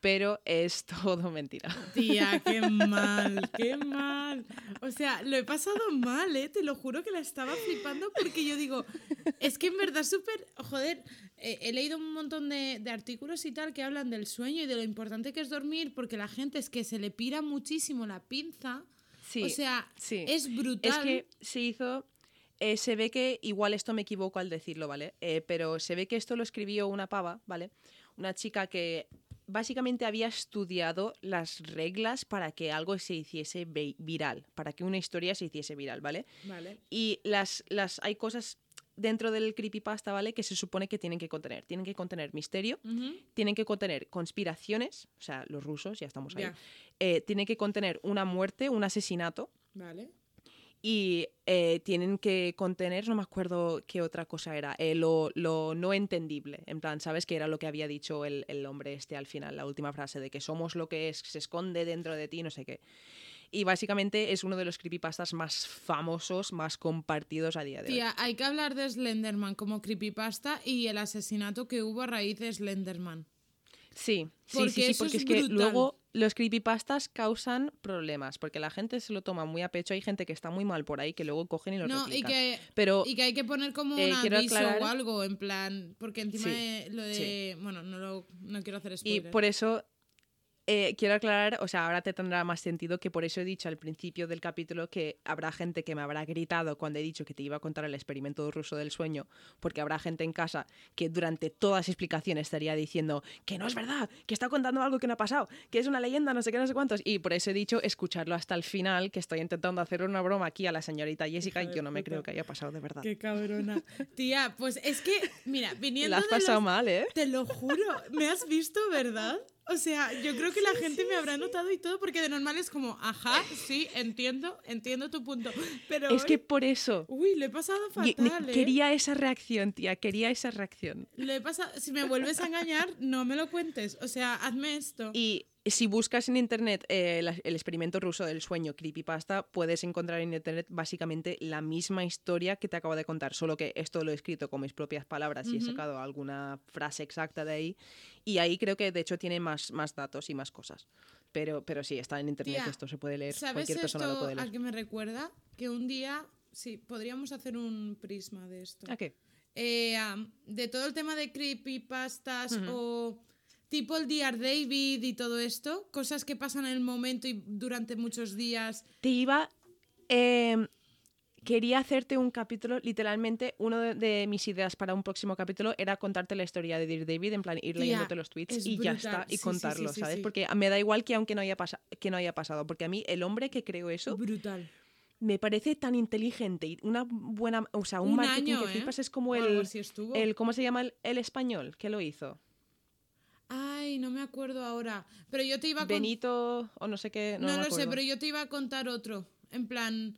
Pero es todo mentira. Tía, qué mal, qué mal. O sea, lo he pasado mal, ¿eh? Te lo juro que la estaba flipando porque yo digo, es que en verdad súper, joder, eh, he leído un montón de, de artículos y tal que hablan del sueño y de lo importante que es dormir porque la gente es que se le pira muchísimo la pinza. Sí, o sea, sí. es brutal. Es que se hizo. eh, se ve que, igual esto me equivoco al decirlo, ¿vale? Eh, pero se ve que esto lo escribió una pava, ¿vale? Una chica que básicamente había estudiado las reglas para que algo se hiciese vi- viral, para que una historia se hiciese viral, ¿vale? Vale. Y las, las, hay cosas dentro del creepypasta, ¿vale? Que se supone que tienen que contener. Tienen que contener misterio, tienen que contener conspiraciones, o sea, los rusos, ya estamos ahí. Eh, tienen que contener una muerte, un asesinato, Vale. y eh, tienen que contener, no me acuerdo qué otra cosa era, eh, lo, lo no entendible. En plan, ¿sabes? Que era lo que había dicho el, el hombre este al final, la última frase, de que somos lo que es, se esconde dentro de ti, no sé qué. Y básicamente es uno de los creepypastas más famosos, más compartidos a día de hoy. Tía, hay que hablar de Slenderman como creepypasta y el asesinato que hubo a raíz de Slenderman. Sí, sí, Porque sí, porque es es, que luego los creepypastas causan problemas, porque la gente se lo toma muy a pecho, hay gente que está muy mal por ahí que luego cogen y lo No, y que, Pero y que hay que poner como eh, un aviso aclarar- o algo, en plan, porque encima Sí, de lo de... Bueno, no, lo, no quiero hacer Y spoiler. por eso eh, quiero aclarar, o sea, ahora te tendrá más sentido que por eso he dicho al principio del capítulo que habrá gente que me habrá gritado cuando he dicho que te iba a contar el experimento ruso del sueño, porque habrá gente en casa que durante todas las explicaciones estaría diciendo que no es verdad, que está contando algo que no ha pasado, que es una leyenda, no sé qué, no sé cuántos. Y por eso he dicho escucharlo hasta el final, que estoy intentando hacer una broma aquí a la señorita Jessica y yo no me creo que haya pasado de verdad. Qué cabrona. Tía, pues es que, mira, viniendo La has de pasado los- mal, ¿eh? Te lo juro, me has visto, ¿verdad? O sea, yo creo que la gente me habrá notado y todo, porque de normal es como, ajá, sí, entiendo, entiendo tu punto. Pero Es que por eso. Uy, lo he pasado y- fatal, ¿eh? Quería esa reacción, tía, quería esa reacción. Lo he pasado... Si me vuelves a engañar, no me lo cuentes. O sea, hazme esto. Y si buscas en internet eh, la- el experimento ruso del sueño creepypasta, puedes encontrar en internet básicamente la misma historia que te acabo de contar, solo que esto lo he escrito con mis propias palabras y he sacado alguna frase exacta de ahí. Y ahí creo que de hecho tiene más, más datos y más cosas. Pero, pero sí, está en internet, Tía, esto se puede leer, ¿Sabes cualquier persona lo esto puede a leer. qué me recuerda? Que un día, sí, podríamos hacer un prisma de esto. ¿A qué? Eh, am, de todo el tema de creepypastas Ujú. o tipo el Dear David y todo esto, cosas que pasan en el momento y durante muchos días. Te iba... em, quería hacerte un capítulo, literalmente, uno de, de mis ideas para un próximo capítulo era contarte la historia de Dear David, en plan ir leyéndote los tweets y ya brutal. está, Sí, y sí, contarlo, sí, sí, ¿sabes? Porque me da igual que aunque no haya, que no haya pasado, porque a mí el hombre que creó eso Brutal. me parece tan inteligente y una buena, o sea, un, Un marketing año, que ¿eh? flipas es como el, estuvo. el, ¿cómo se llama el, el español que lo hizo? Ay, no me acuerdo ahora. Pero yo te iba a Benito o no sé qué, no, lo sé, pero yo te iba a contar otro. En plan,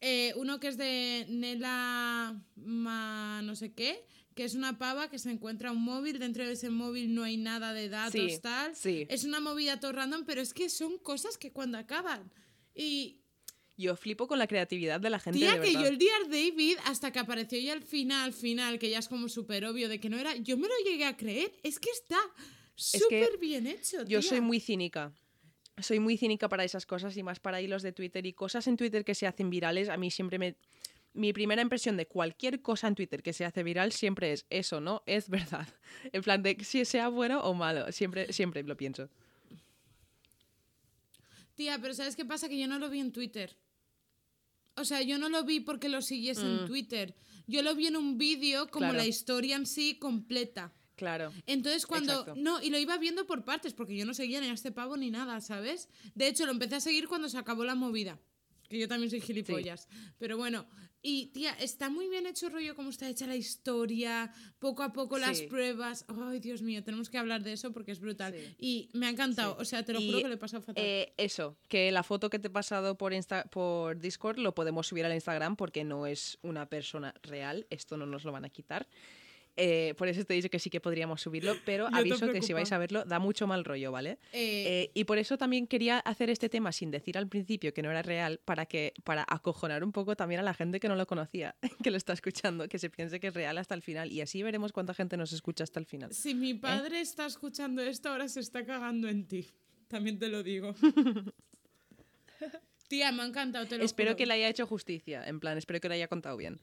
eh, uno que es de Nela Ma no sé qué, que es una pava que se encuentra un móvil, dentro de ese móvil no hay nada de datos, Sí, tal. sí. Es una movida todo random, pero es que son cosas que cuando acaban. Y Yo flipo con la creatividad de la gente. Tía, de que yo el Dear David, hasta que apareció ya el final, final, que ya es como súper obvio de que no era, yo me lo llegué a creer. Es que está que súper bien hecho. Yo tía. soy muy cínica. Soy muy cínica para esas cosas y más para hilos de Twitter y cosas en Twitter que se hacen virales. A mí siempre me. Mi primera impresión de cualquier cosa en Twitter que se hace viral siempre es eso, ¿no? Es verdad. En plan de si sea bueno o malo. Siempre, siempre lo pienso. Tía, pero ¿sabes qué pasa? Que yo no lo vi en Twitter. O sea, yo no lo vi porque lo siguiese en Twitter. Yo lo vi en un vídeo como Mm. Claro. la historia en sí completa. Claro. Entonces cuando... Exacto. No, y lo iba viendo por partes porque yo no seguía ni a este pavo ni nada, ¿sabes? De hecho, lo empecé a seguir cuando se acabó la movida. Que yo también soy gilipollas. Pero bueno, y tía, está muy bien hecho rollo como está hecha la historia, poco a poco las Sí. pruebas. Ay, Dios mío, tenemos que hablar de eso porque es brutal. Sí. Y me ha encantado, o sea, te lo Y, juro que le he pasado fatal. Eh, eso, que la foto que te he pasado por, Insta por Discord lo podemos subir al Instagram porque no es una persona real, esto no nos lo van a quitar. Eh, por eso te he dicho que sí que podríamos subirlo, pero No aviso que si vais a verlo da mucho mal rollo, ¿vale? Eh, Eh, y por eso también quería hacer este tema sin decir al principio que no era real, para que para acojonar un poco también a la gente que no lo conocía, que lo está escuchando, que se piense que es real hasta el final. Y así veremos cuánta gente nos escucha hasta el final. Si mi padre está escuchando esto, ahora se está cagando en ti. También te lo digo. Tía, me ha encantado, te lo Espero juro. que le haya hecho justicia, en plan, espero que lo haya contado bien.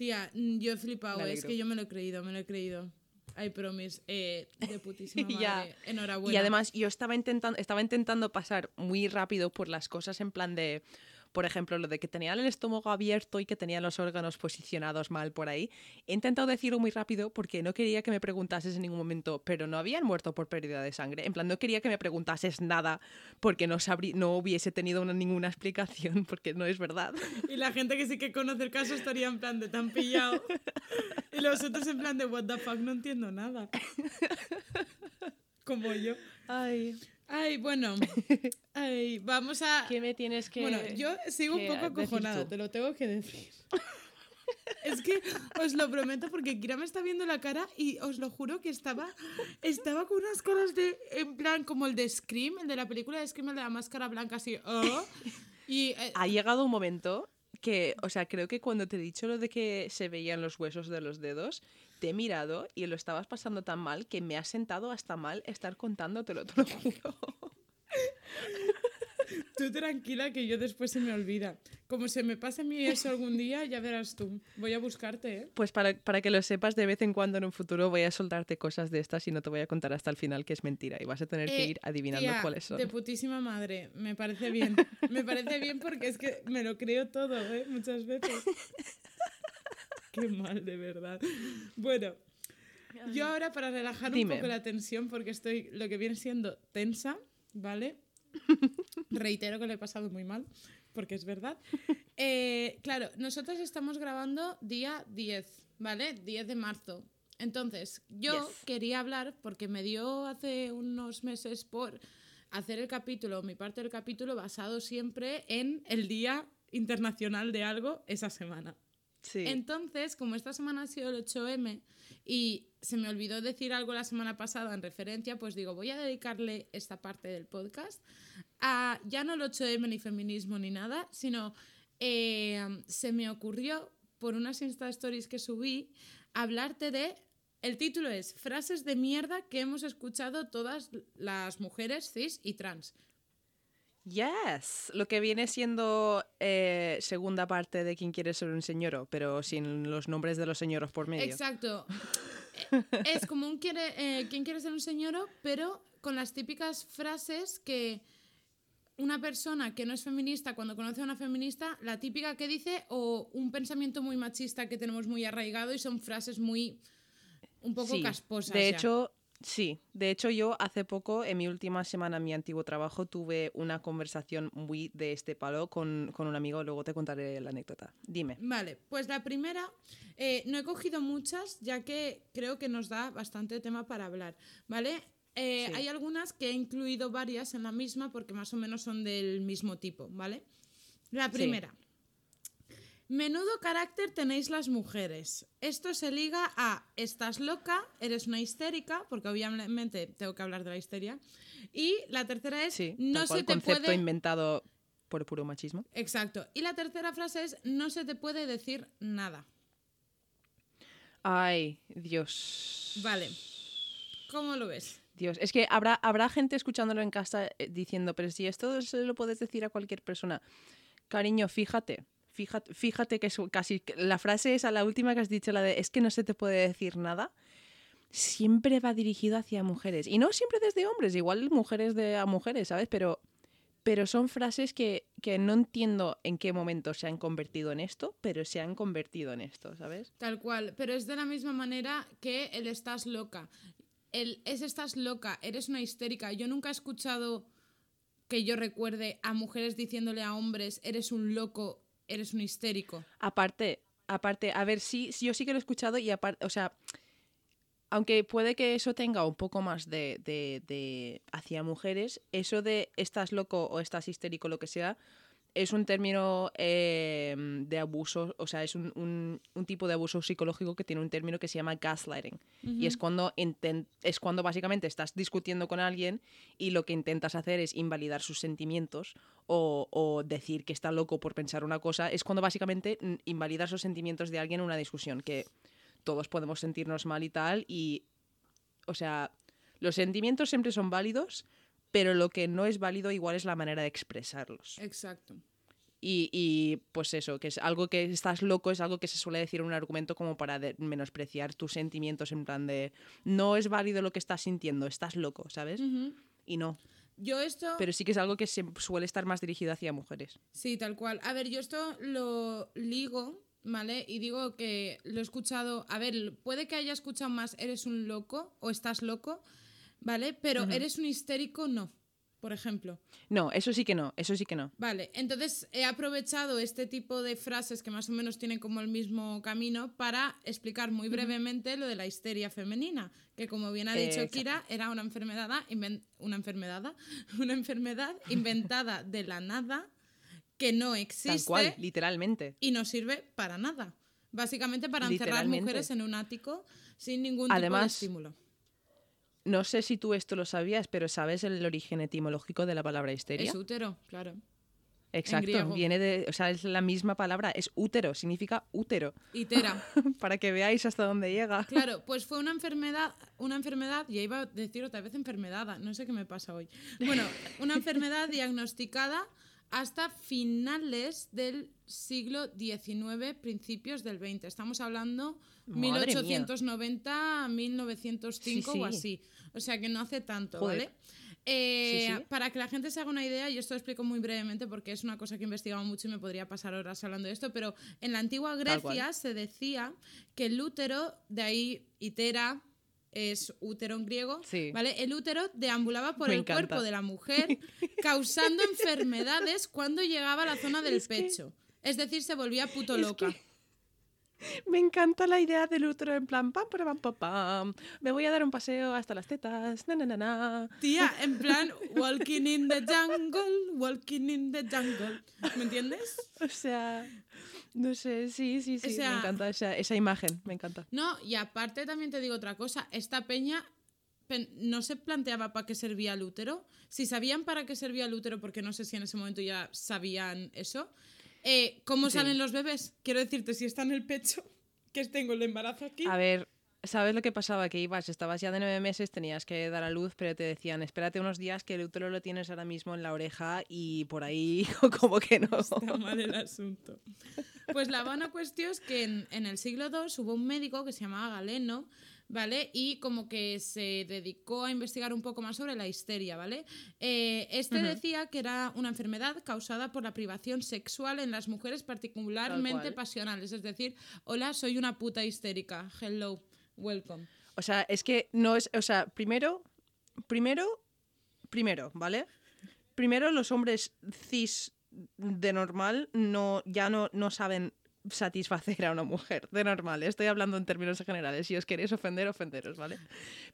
Tía, mm, yo he flipado, es que yo me lo he creído, me lo he creído. I promise. Eh, de putísima madre. Ya. Enhorabuena. Y además yo estaba intentando, estaba intentando pasar muy rápido por las cosas en plan de, por ejemplo, lo de que tenía el estómago abierto y que tenía los órganos posicionados mal por ahí. He intentado decirlo muy rápido porque no quería que me preguntases en ningún momento, pero no habían muerto por pérdida de sangre. En plan, no quería que me preguntases nada porque no, sabrí- no hubiese tenido una- ninguna explicación porque no es verdad. Y la gente que sí que conoce el caso estaría en plan de tan pillado. Y los otros en plan de what the fuck, no entiendo nada. Como yo. Ay, Ay, bueno. Ay, vamos a. ¿qué me tienes que Bueno, yo sigo un poco acojonada, te lo tengo que decir. Es que os lo prometo porque Kira me está viendo la cara y os lo juro que estaba, estaba con unas caras de, en plan, como el de Scream, el de la película de Scream, el de la máscara blanca, así. "Oh". Y eh, ha llegado un momento que, o sea, creo que cuando te he dicho lo de que se veían los huesos de los dedos, te he mirado y lo estabas pasando tan mal que me ha sentado hasta mal estar contándotelo, te lo juro. tú tranquila que yo después se me olvida. Como se me pase a mí eso algún día, ya verás tú. Voy a buscarte, ¿eh? Pues para, para que lo sepas, de vez en cuando en un futuro voy a soltarte cosas de estas y no te voy a contar hasta el final que es mentira y vas a tener que Eh, ir adivinando tía, cuáles son. De putísima madre, me parece bien. Me parece bien porque es que me lo creo todo, ¿eh? Muchas veces. Qué mal, de verdad. Bueno, yo ahora para relajar Dime. un poco la tensión, porque estoy lo que viene siendo tensa, ¿vale? Reitero que lo he pasado muy mal, porque es verdad. Eh, claro, nosotros estamos grabando día 10, ¿vale? 10 de marzo. Entonces, yo Yes. quería hablar, porque me dio hace unos meses por hacer el capítulo, mi parte del capítulo, basado siempre en el Día Internacional de algo esa semana. Entonces, como esta semana ha sido el 8M y se me olvidó decir algo la semana pasada en referencia, pues digo, voy a dedicarle esta parte del podcast a ya no el 8M ni feminismo ni nada, sino eh, se me ocurrió por unas Insta Stories que subí hablarte de... El título es Frases de mierda que hemos escuchado todas las mujeres cis y trans. Yes, lo que viene siendo eh, segunda parte de quién quiere ser un señoro, pero sin los nombres de los señoros por medio. Exacto. Es como un quiere, eh, quién quiere ser un señoro, pero con las típicas frases que una persona que no es feminista, cuando conoce a una feminista, la típica que dice, o un pensamiento muy machista que tenemos muy arraigado y son frases muy un poco Sí, casposas. De ya. hecho, sí. De hecho, yo hace poco, en mi última semana en mi antiguo trabajo, tuve una conversación muy de este palo con, con un amigo. Luego te contaré la anécdota. Dime. Vale, pues la primera, eh, no he cogido muchas, ya que creo que nos da bastante tema para hablar, ¿vale? Eh, Sí. Hay algunas que he incluido varias en la misma porque más o menos son del mismo tipo, ¿vale? La Sí. Menudo carácter tenéis las mujeres. Esto se liga a estás loca, eres una histérica, porque obviamente tengo que hablar de la histeria. Y la tercera es Sí, no se te concepto puede inventado por puro machismo. Exacto. Y la tercera frase es no se te puede decir nada. Ay, Dios. Vale. ¿Cómo lo ves? Dios, es que habrá, habrá gente escuchándolo en casa eh, diciendo, pero si esto se lo puedes decir a cualquier persona. Cariño, fíjate, fíjate, fíjate que es casi la frase esa, la última que has dicho, la de es que no se te puede decir nada, siempre va dirigido hacia mujeres. Y no siempre desde hombres, igual mujeres de a mujeres, ¿sabes? Pero, pero son frases que, que no entiendo en qué momento se han convertido en esto, pero se han convertido en esto, ¿sabes? Tal cual. Pero es de la misma manera que el estás loca. El es estás loca, eres una histérica. Yo nunca he escuchado que yo recuerde a mujeres diciéndole a hombres, eres un loco, eres un histérico. Aparte, aparte, a ver, sí, yo sí que lo he escuchado y aparte, o sea, aunque puede que eso tenga un poco más de, de, de hacia mujeres, eso de estás loco o estás histérico, lo que sea, es un término eh, de abuso, o sea, es un, un- un tipo de abuso psicológico que tiene un término que se llama gaslighting. Y es cuando, es cuando básicamente estás discutiendo con alguien y lo que intentas hacer es invalidar sus sentimientos o, o decir que está loco por pensar una cosa. Es cuando básicamente invalidas los sentimientos de alguien en una discusión, que todos podemos sentirnos mal y tal. Y, o sea, los sentimientos siempre son válidos, pero lo que no es válido igual es la manera de expresarlos. Exacto. Y, y, pues eso, que es algo que estás loco, es algo que se suele decir en un argumento como para de- menospreciar tus sentimientos, en plan de no es válido lo que estás sintiendo, estás loco, ¿sabes? Y no. Yo esto... Pero sí que es algo que se- suele estar más dirigido hacia mujeres. Sí, tal cual. A ver, yo esto lo ligo, ¿vale? Y digo que lo he escuchado. A ver, puede que haya escuchado más eres un loco o estás loco, ¿vale? Pero eres un histérico, no. Por ejemplo. No, eso sí que no, eso sí que no. Vale, entonces he aprovechado este tipo de frases que más o menos tienen como el mismo camino para explicar muy brevemente lo de la histeria femenina, que como bien ha dicho. Kira, era una enfermedad, una enfermedad, una enfermedad inventada de la nada que no existe Tal cual, literalmente. y no sirve para nada. Básicamente para encerrar mujeres en un ático sin ningún tipo de Además, estímulo. No sé si tú esto lo sabías, pero ¿sabes el origen etimológico de la palabra histeria? Es útero, claro. Exacto, viene de, o sea, es la misma palabra, es útero, significa útero, Itera. para que veáis hasta dónde llega. Claro, pues fue una enfermedad, una enfermedad, ya iba a decir otra vez enfermedad, no sé qué me pasa hoy. Bueno, una enfermedad diagnosticada hasta finales del siglo XIX, principios del XX. Estamos hablando Madre mía. 1890 a 1905 Sí, o sí. así. O sea que no hace tanto, Joder. ¿vale? Eh, Sí. Para que la gente se haga una idea, y esto lo explico muy brevemente porque es una cosa que he investigado mucho y me podría pasar horas hablando de esto, pero en la antigua. Grecia se decía que el útero, de ahí itera, es útero en griego, Sí. ¿vale? El útero deambulaba por Me el encanta. cuerpo de la mujer, causando enfermedades cuando llegaba a la zona del Es que- pecho. Es decir, se volvía puto Es loca. que- Me encanta la idea del útero en plan pam, para, pam, pam, pam. Me voy a dar un paseo hasta las tetas. Na, na, na, na. Tía, en plan, walking in the jungle, walking in the jungle. ¿Me entiendes? O sea, no sé, sí, sí, sí. sea- me encanta esa, esa imagen, me encanta. No, y aparte también te digo otra cosa. Esta peña no se planteaba para qué servía el útero. Si sabían para qué servía el útero, porque no sé si en ese momento ya sabían eso. eh, ¿Cómo Sí. salen los bebés? Quiero decirte, si está en el pecho, que tengo el embarazo aquí. A ver, ¿sabes lo que pasaba? Que ibas, estabas ya de nueve meses, tenías que dar a luz, pero te decían, espérate unos días que el útero lo tienes ahora mismo en la oreja y por ahí como que no. Está mal el asunto. Pues la buena cuestión es que en, en el siglo II hubo un médico que se llamaba Galeno, ¿vale? Y como que se dedicó a investigar un poco más sobre la histeria, ¿vale? Eh, este decía que era una enfermedad causada por la privación sexual en las mujeres particularmente pasionales. Es decir, hola, soy una puta histérica. Hello, welcome. O sea, es que no es, o sea, primero, primero, primero, ¿vale? Primero los hombres cis de normal no, ya no, no saben satisfacer a una mujer de normal. Estoy hablando en términos generales. Si os queréis ofender, ofenderos, ¿vale?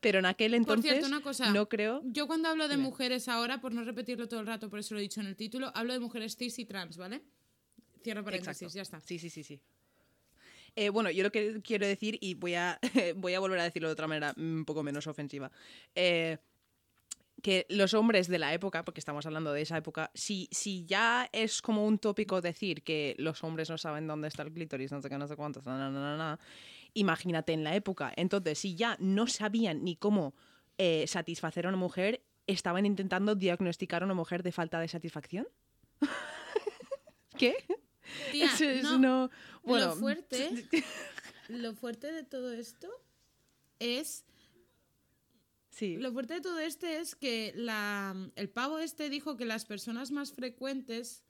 Pero en aquel Por entonces cierto, una cosa. no creo... Yo cuando hablo de mujeres ahora, por no repetirlo todo el rato, por eso lo he dicho en el título, hablo de mujeres cis y trans, ¿vale? Cierro paréntesis, Exacto. ya está. Sí, sí, sí, sí. Eh, bueno, yo lo que quiero decir, y voy a, voy a volver a decirlo de otra manera un poco menos ofensiva, eh, que los hombres de la época, porque estamos hablando de esa época, si, si ya es como un tópico decir que los hombres no saben dónde está el clítoris, no sé qué, no sé cuántos, na, na, na, na, imagínate en la época. Entonces, si ya no sabían ni cómo eh, satisfacer a una mujer, estaban intentando diagnosticar a una mujer de falta de satisfacción. ¿Qué? Tía, Eso es no, no- Bueno, lo fuerte, lo fuerte de todo esto es Sí. Lo fuerte de todo este es que la, el pavo este dijo que las personas más frecuentes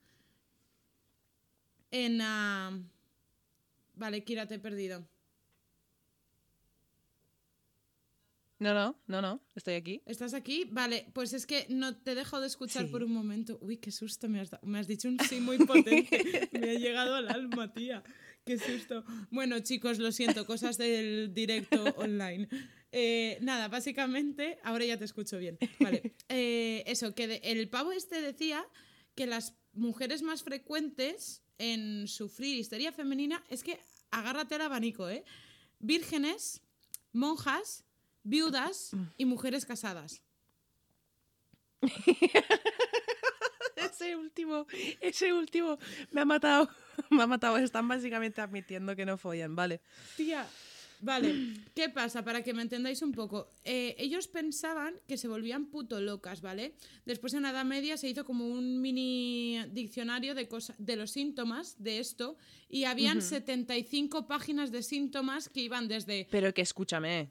en... ah, Vale, Kira, te he perdido. No, no, no, no, estoy aquí. ¿Estás aquí? Vale, pues es que no te he dejado de escuchar Sí. por un momento. Uy, qué susto me has dado. Me has dicho un sí muy potente. me ha llegado al alma, tía. Qué susto. Bueno, chicos, lo siento, cosas del directo online. Eh, nada, básicamente, ahora ya te escucho bien. Vale. Eh, eso, que de- el pavo este decía que las mujeres más frecuentes en sufrir histeria femenina es que agárrate al abanico, ¿eh? Vírgenes, monjas, viudas y mujeres casadas. Ese último, ese último me ha matado. Me ha matado. Están básicamente admitiendo que no follan, vale. Tía, vale, ¿qué pasa? Para que me entendáis un poco. Eh, ellos pensaban que se volvían puto locas, ¿vale? Después en la Edad Media se hizo como un mini diccionario de, cosa- de los síntomas de esto y habían 75 páginas de síntomas que iban desde... Pero que escúchame.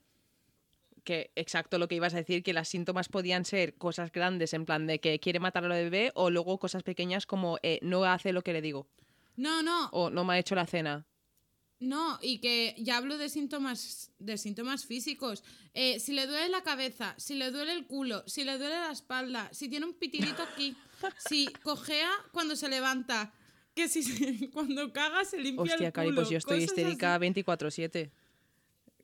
Que exacto lo que ibas a decir, que las síntomas podían ser cosas grandes, en plan de que quiere matar al bebé, o luego cosas pequeñas como eh, no hace lo que le digo, No, no, o no me ha hecho la cena. No, y que ya hablo de síntomas, de síntomas físicos. Eh, si le duele la cabeza, si le duele el culo, si le duele la espalda, si tiene un pitidito aquí, si cojea cuando se levanta, que si se- cuando caga se limpia Hostia, el Cari, culo. pues yo estoy histérica así. 24-7.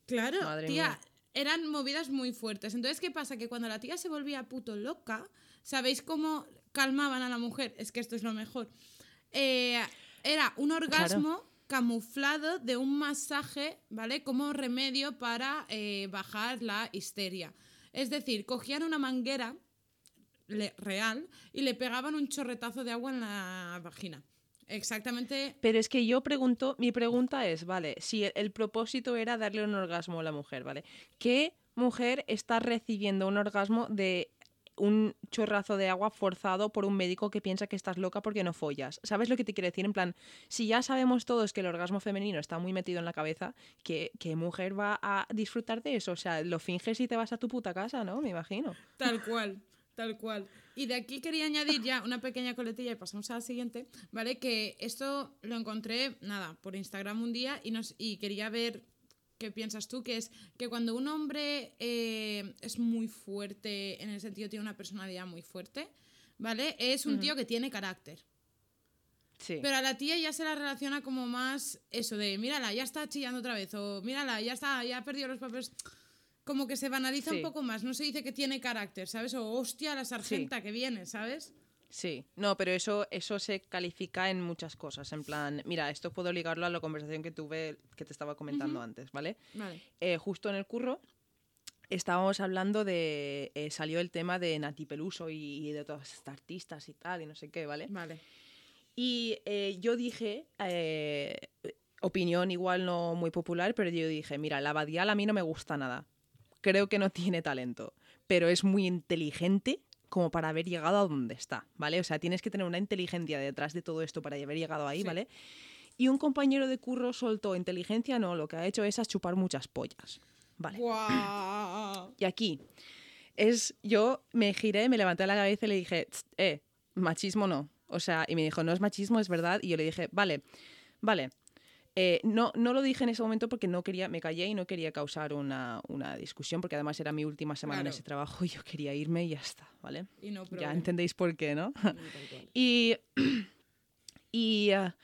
Claro, Madre tía, mía. Eran movidas muy fuertes. Entonces, ¿qué pasa? Que cuando la tía se volvía puto loca, ¿sabéis cómo calmaban a la mujer? Es que esto es lo mejor. Eh, era un orgasmo camuflado de un masaje, ¿vale? Como remedio para eh, bajar la histeria. Es decir, cogían una manguera real y le pegaban un chorretazo de agua en la vagina. Exactamente Pero es que yo pregunto, mi pregunta es, vale, si el, el propósito era darle un orgasmo a la mujer, ¿vale? ¿Qué mujer está recibiendo un orgasmo de un chorrazo de agua forzado por un médico que piensa que estás loca porque no follas? ¿Sabes lo que te quiero decir? En plan, si ya sabemos todos que el orgasmo femenino está muy metido en la cabeza, ¿qué, qué mujer va a disfrutar de eso? O sea, lo finges y te vas a tu puta casa, ¿no? Me imagino. Tal cual, tal cual. Y de aquí quería añadir ya una pequeña coletilla y pasamos a la siguiente, ¿vale? Que esto lo encontré, nada, por Instagram un día y, nos, y quería ver qué piensas tú, que es que cuando un hombre eh, es muy fuerte, en el sentido tiene una personalidad muy fuerte, ¿vale? Es un tío que tiene carácter. Sí. Pero a la tía ya se la relaciona como más eso de, mírala, ya está chillando otra vez, o mírala, ya está, ya ha perdido los papeles. Como que se banaliza Sí. un poco más, no se dice que tiene carácter, ¿sabes? O hostia, la sargenta que viene, ¿sabes? Sí, no, pero eso, eso se califica en muchas cosas. En plan, mira, esto puedo ligarlo a la conversación que tuve, que te estaba comentando antes, ¿vale? Vale. Eh, justo en el curro estábamos hablando de. eh, salió el tema de Nati Peluso y, y de todas estas artistas y tal, y no sé qué, ¿vale? Vale. Y eh, yo dije, opinión igual no muy popular, pero yo dije, mira, la Badial a mí no me gusta nada. Creo que no tiene talento, pero es muy inteligente como para haber llegado a donde está, ¿vale? O sea, tienes que tener una inteligencia detrás de todo esto para haber llegado ahí, Sí. ¿vale? Y un compañero de curro soltó inteligencia, no, lo que ha hecho es a chupar muchas pollas, ¿vale? Y aquí es, yo me giré, me levanté la cabeza y le dije, "Tst, eh, machismo no. O sea, y me dijo, no es machismo, es verdad. Y yo le dije, vale, vale. Eh, no, no lo dije en ese momento porque no quería, me callé y no quería causar una, una discusión, porque además era mi última semana en ese trabajo y yo quería irme y ya está, ¿vale? Y no Ya entendéis por qué, ¿no? Y, y ah,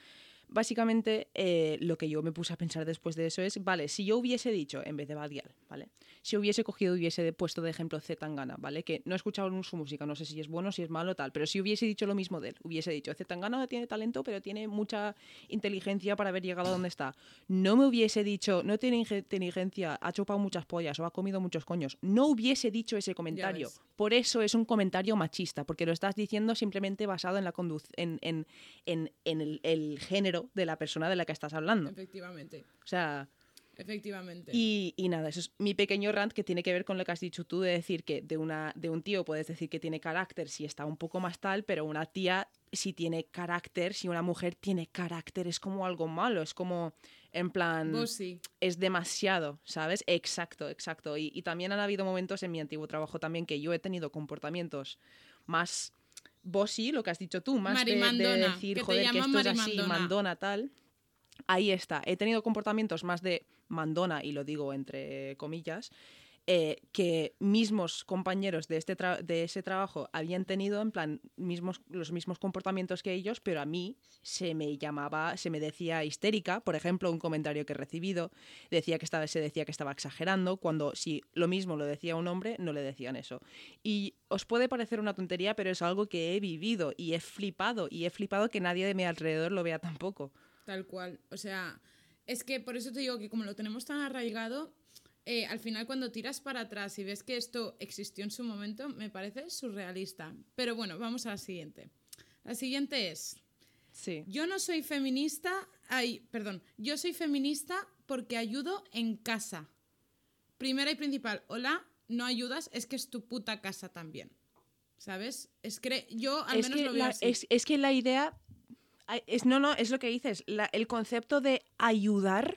básicamente eh, lo que yo me puse a pensar después de eso es, vale, si yo hubiese dicho, en vez de Badial, ¿vale? Si hubiese cogido hubiese puesto de ejemplo Z Tangana, ¿vale? Que no he escuchado su música, no sé si es bueno, si es malo, tal, pero si hubiese dicho lo mismo de él, hubiese dicho, Z Tangana tiene talento, pero tiene mucha inteligencia para haber llegado a donde está. No me hubiese dicho, no tiene inteligencia, ha chupado muchas pollas o ha comido muchos coños. No hubiese dicho ese comentario. Por eso es un comentario machista, porque lo estás diciendo simplemente basado en, la en, en, en, en el, el género de la persona de la que estás hablando. Efectivamente. O sea, Efectivamente. y, y nada, eso es mi pequeño rant que tiene que ver con lo que has dicho tú de decir que de, una, de un tío puedes decir que tiene carácter si está un poco más tal, pero una tía si tiene carácter, si una mujer tiene carácter es como algo malo, es como en plan Vos sí. es demasiado, ¿sabes? Exacto, exacto. Y, y también han habido momentos en mi antiguo trabajo también que yo he tenido comportamientos más bossy, lo que has dicho tú, más de- de, decir, que joder, que esto es así, marimandona". mandona, tal. Ahí está. He tenido comportamientos más de mandona, y lo digo entre comillas, eh, que mismos compañeros de, este de ese trabajo habían tenido, en plan, mismos, los mismos comportamientos que ellos, pero a mí se me llamaba, se me decía histérica. Por ejemplo, un comentario que he recibido decía que estaba, se decía que estaba exagerando, cuando si lo mismo lo decía un hombre, no le decían eso. Y os puede parecer una tontería, pero es algo que he vivido y he flipado, y he flipado que nadie de mi alrededor lo vea tampoco. Tal cual. O sea, es que por eso te digo que como lo tenemos tan arraigado, eh, al final cuando tiras para atrás y ves que esto existió en su momento, me parece surrealista. Pero bueno, vamos a la siguiente. La siguiente es, Sí. yo no soy feminista, ay, perdón, yo soy feminista porque ayudo en casa. Primera y principal, hola, no ayudas, es que es tu puta casa también. ¿Sabes? Es que yo al es menos que lo veo la, así. Es, es que la idea. Es, no, no, es lo que dices. la- el concepto de ayudar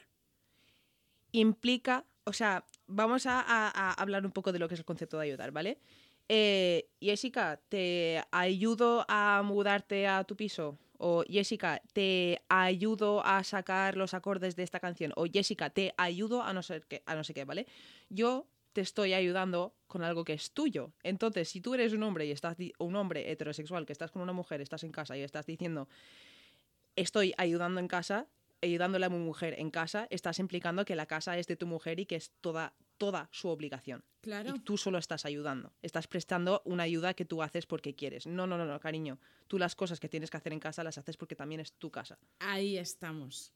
implica. O sea, vamos a, hablar un poco de lo que es el concepto de ayudar, ¿vale? Eh, Jessica, ¿te ayudo a mudarte a tu piso? O Jessica, ¿te ayudo a sacar los acordes de esta canción? O Jessica, ¿te ayudo a no ser qué, a no sé qué, ¿vale? Yo te estoy ayudando con algo que es tuyo. Entonces, si tú eres un hombre y estás un hombre heterosexual que estás con una mujer, estás en casa y estás diciendo estoy ayudando en casa, ayudándole a mi mujer en casa, estás implicando que la casa es de tu mujer y que es toda toda su obligación. Claro. Y tú solo estás ayudando. Estás prestando una ayuda que tú haces porque quieres. No, no, no, no, cariño. Tú las cosas que tienes que hacer en casa las haces porque también es tu casa. Ahí estamos.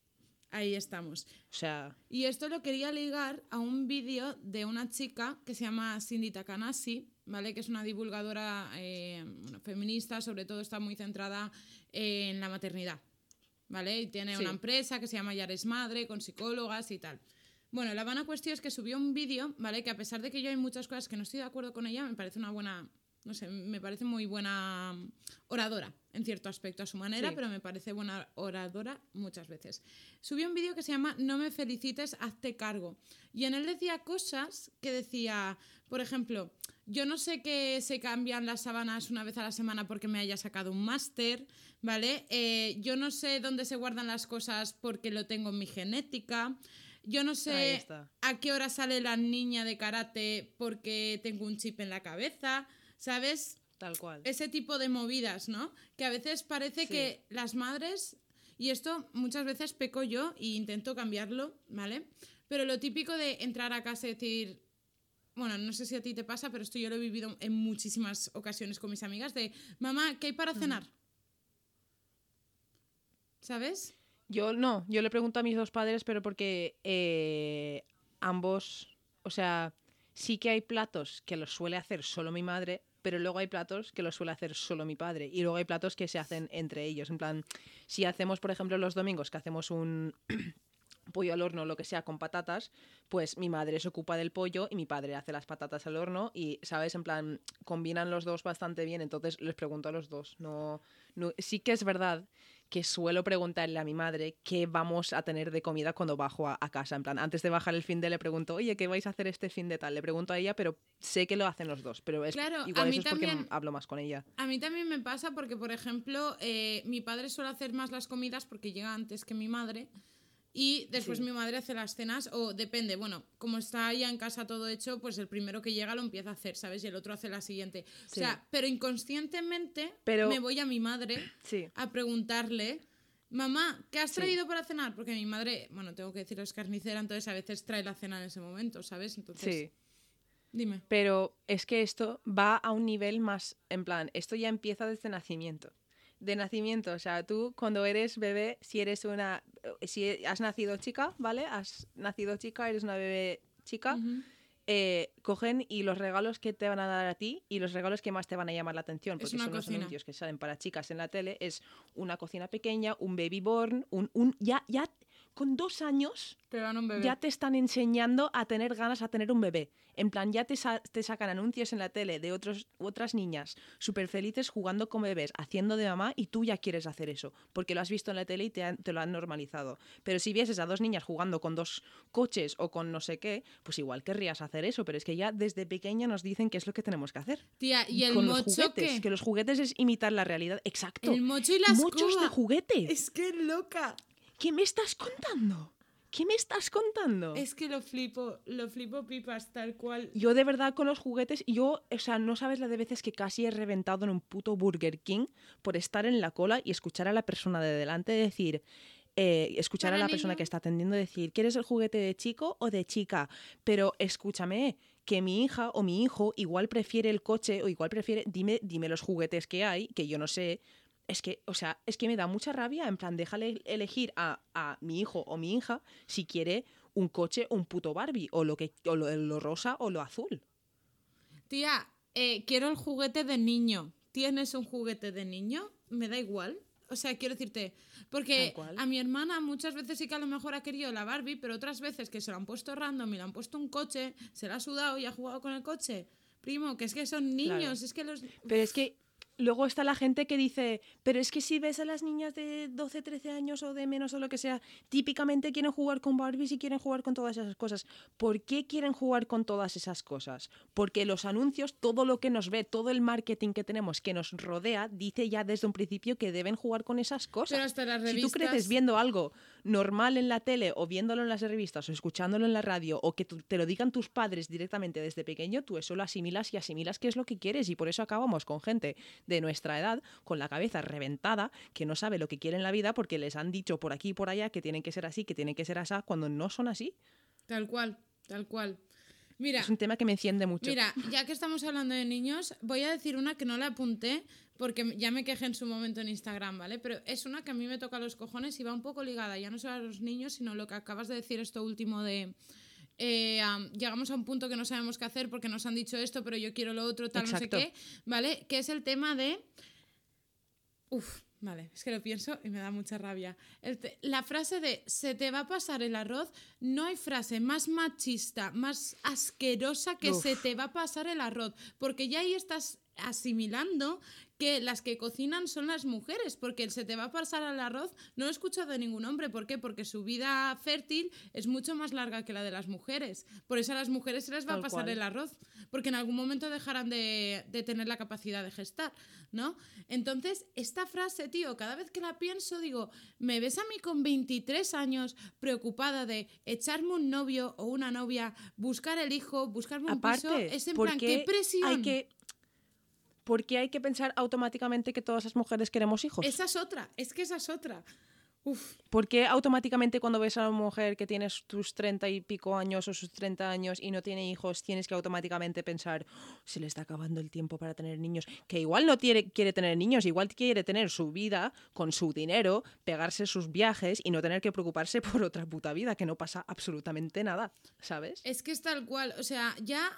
Ahí estamos. O sea, Y esto lo quería ligar a un vídeo de una chica que se llama Cindy Takanashi, ¿vale? Que es una divulgadora eh, feminista, sobre todo está muy centrada en la maternidad, ¿vale? Y tiene Sí. una empresa que se llama Yares Madre, con psicólogas y tal. Bueno, la vana cuestión es que subió un vídeo, ¿vale? Que a pesar de que yo hay muchas cosas que no estoy de acuerdo con ella, me parece una buena, no sé, me parece muy buena oradora en cierto aspecto a su manera, Sí. pero me parece buena oradora muchas veces. Subió un vídeo que se llama No me felicites, hazte cargo. Y en él decía cosas que decía, por ejemplo, yo no sé que se cambian las sábanas una vez a la semana porque me haya sacado un máster, ¿vale? Eh, yo no sé dónde se guardan las cosas porque lo tengo en mi genética. Yo no sé a qué hora sale la niña de karate porque tengo un chip en la cabeza, ¿sabes? tal cual. ese tipo de movidas, ¿no? Que a veces parece Sí. que las madres, y esto muchas veces peco yo e intento cambiarlo, ¿vale? Pero lo típico de entrar a casa y decir, bueno, no sé si a ti te pasa, pero esto yo lo he vivido en muchísimas ocasiones con mis amigas, de, mamá, ¿qué hay para cenar? ¿Sabes? Yo no, yo le pregunto a mis dos padres, pero porque eh, ambos, o sea, sí que hay platos que los suele hacer solo mi madre, pero luego hay platos que los suele hacer solo mi padre. Y luego hay platos que se hacen entre ellos. En plan, si hacemos, por ejemplo, los domingos que hacemos un pollo al horno, lo que sea, con patatas, pues mi madre se ocupa del pollo y mi padre hace las patatas al horno y, ¿sabes? En plan, combinan los dos bastante bien, entonces les pregunto a los dos. No, no, sí que es verdad que suelo preguntarle a mi madre qué vamos a tener de comida cuando bajo a, a casa. En plan, antes de bajar el fin de le pregunto, oye, ¿qué vais a hacer este fin de tal? Le pregunto a ella, pero sé que lo hacen los dos. Pero es, Claro, a igual mí eso es porque también- hablo más con ella. A mí también me pasa porque, por ejemplo, eh, mi padre suele hacer más las comidas porque llega antes que mi madre. Y después Sí. mi madre hace las cenas, o depende, bueno, como está ya en casa todo hecho, pues el primero que llega lo empieza a hacer, ¿sabes? Y el otro hace la siguiente. O Sí. sea, pero inconscientemente Pero- me voy a mi madre Sí. a preguntarle, mamá, ¿qué has traído para cenar? Porque mi madre, bueno, tengo que decir, es carnicera, entonces a veces trae la cena en ese momento, ¿sabes? Entonces, Sí. dime. Pero es que esto va a un nivel más, en plan, esto ya empieza desde nacimiento. De nacimiento, o sea, tú cuando eres bebé, si eres una, si has nacido chica, ¿vale? Has nacido chica, eres una bebé chica, eh, cogen y los regalos que te van a dar a ti y los regalos que más te van a llamar la atención, porque son los anuncios que salen para chicas en la tele, es una cocina pequeña, un baby born, un, un ya, ya con dos años Te dan un bebé. ya te están enseñando a tener ganas a tener un bebé. En plan, ya te, sa- te sacan anuncios en la tele de otros, otras niñas súper felices jugando con bebés, haciendo de mamá y tú ya quieres hacer eso, porque lo has visto en la tele y te, han- te lo han normalizado. Pero si vieses a dos niñas jugando con dos coches o con no sé qué, pues igual querrías hacer eso, pero es que ya desde pequeña nos dicen qué es lo que tenemos que hacer. Tía, y el con los mocho juguetes, que... que los juguetes es imitar la realidad. Exacto. El mocho y la Mochos de juguete. Es que loca. ¿Qué me estás contando? ¿Qué me estás contando? Es que lo flipo, lo flipo pipas, tal cual. Yo de verdad con los juguetes, yo, o sea, no sabes la de veces que casi he reventado en un puto Burger King por estar en la cola y escuchar a la persona de delante decir, eh, escuchar a la persona que está atendiendo decir, ¿quieres el juguete de chico o de chica? Pero escúchame, que mi hija o mi hijo igual prefiere el coche o igual prefiere, dime, dime los juguetes que hay, que yo no sé. Es que, o sea, es que me da mucha rabia, en plan, déjale elegir a, a mi hijo o mi hija si quiere un coche o un puto Barbie, o lo que, o lo, lo rosa o lo azul. Tía, eh, quiero el juguete de niño. ¿Tienes un juguete de niño? Me da igual. O sea, quiero decirte, porque a mi hermana muchas veces sí que a lo mejor ha querido la Barbie, pero otras veces que se lo han puesto random y le han puesto un coche, se la ha sudado y ha jugado con el coche. Primo, que es que son niños, Claro. es que los... Pero es que luego está la gente que dice, pero es que si ves a las niñas de 12, 13 años o de menos o lo que sea, típicamente quieren jugar con Barbies y quieren jugar con todas esas cosas. ¿Por qué quieren jugar con todas esas cosas? Porque los anuncios, todo lo que nos ve, todo el marketing que tenemos que nos rodea, dice ya desde un principio que deben jugar con esas cosas. Pero hasta las Si tú creces revistas- viendo algo normal en la tele o viéndolo en las revistas o escuchándolo en la radio o que te lo digan tus padres directamente desde pequeño, tú eso lo asimilas y asimilas qué es lo que quieres y por eso acabamos con gente de nuestra edad con la cabeza reventada que no sabe lo que quiere en la vida porque les han dicho por aquí y por allá que tienen que ser así, que tienen que ser así cuando no son así. Tal cual, tal cual. Mira, Es un tema que me enciende mucho. Mira, ya que estamos hablando de niños, voy a decir una que no la apunté porque ya me quejé en su momento en Instagram, ¿vale? Pero es una que a mí me toca los cojones y va un poco ligada, ya no solo a los niños, sino lo que acabas de decir esto último de... eh, am, llegamos a un punto que no sabemos qué hacer porque nos han dicho esto, pero yo quiero lo otro, tal, Exacto. no sé qué, ¿vale? Que es el tema de... Uf, vale, es que lo pienso y me da mucha rabia. La frase de se te va a pasar el arroz, no hay frase más machista, más asquerosa que Uf. se te va a pasar el arroz, porque ya ahí estás asimilando que las que cocinan son las mujeres, porque el se te va a pasar el arroz no lo he escuchado de ningún hombre, ¿por qué? Porque su vida fértil es mucho más larga que la de las mujeres, por eso a las mujeres se les va a pasar cual. el arroz, porque en algún momento dejarán de, de tener la capacidad de gestar, ¿no? Entonces, esta frase, tío, cada vez que la pienso, digo, ¿me ves a mí con 23 años preocupada de echarme un novio o una novia, buscar el hijo, buscarme un piso? Aparte, Es en ¿por plan, ¿qué presión? Hay que, ¿Por qué hay que pensar automáticamente que todas las mujeres queremos hijos? Esa es otra, es que esa es otra. Uf, ¿Por qué automáticamente cuando ves a una mujer que tiene tus treinta y pico años o sus 30 años y no tiene hijos, tienes que automáticamente pensar, "Oh, se le está acabando el tiempo para tener niños? Que igual no quiere, quiere tener niños, igual quiere tener su vida con su dinero, pegarse sus viajes y no tener que preocuparse por otra puta vida, que no pasa absolutamente nada, ¿sabes? es que es tal cual, o sea, ya,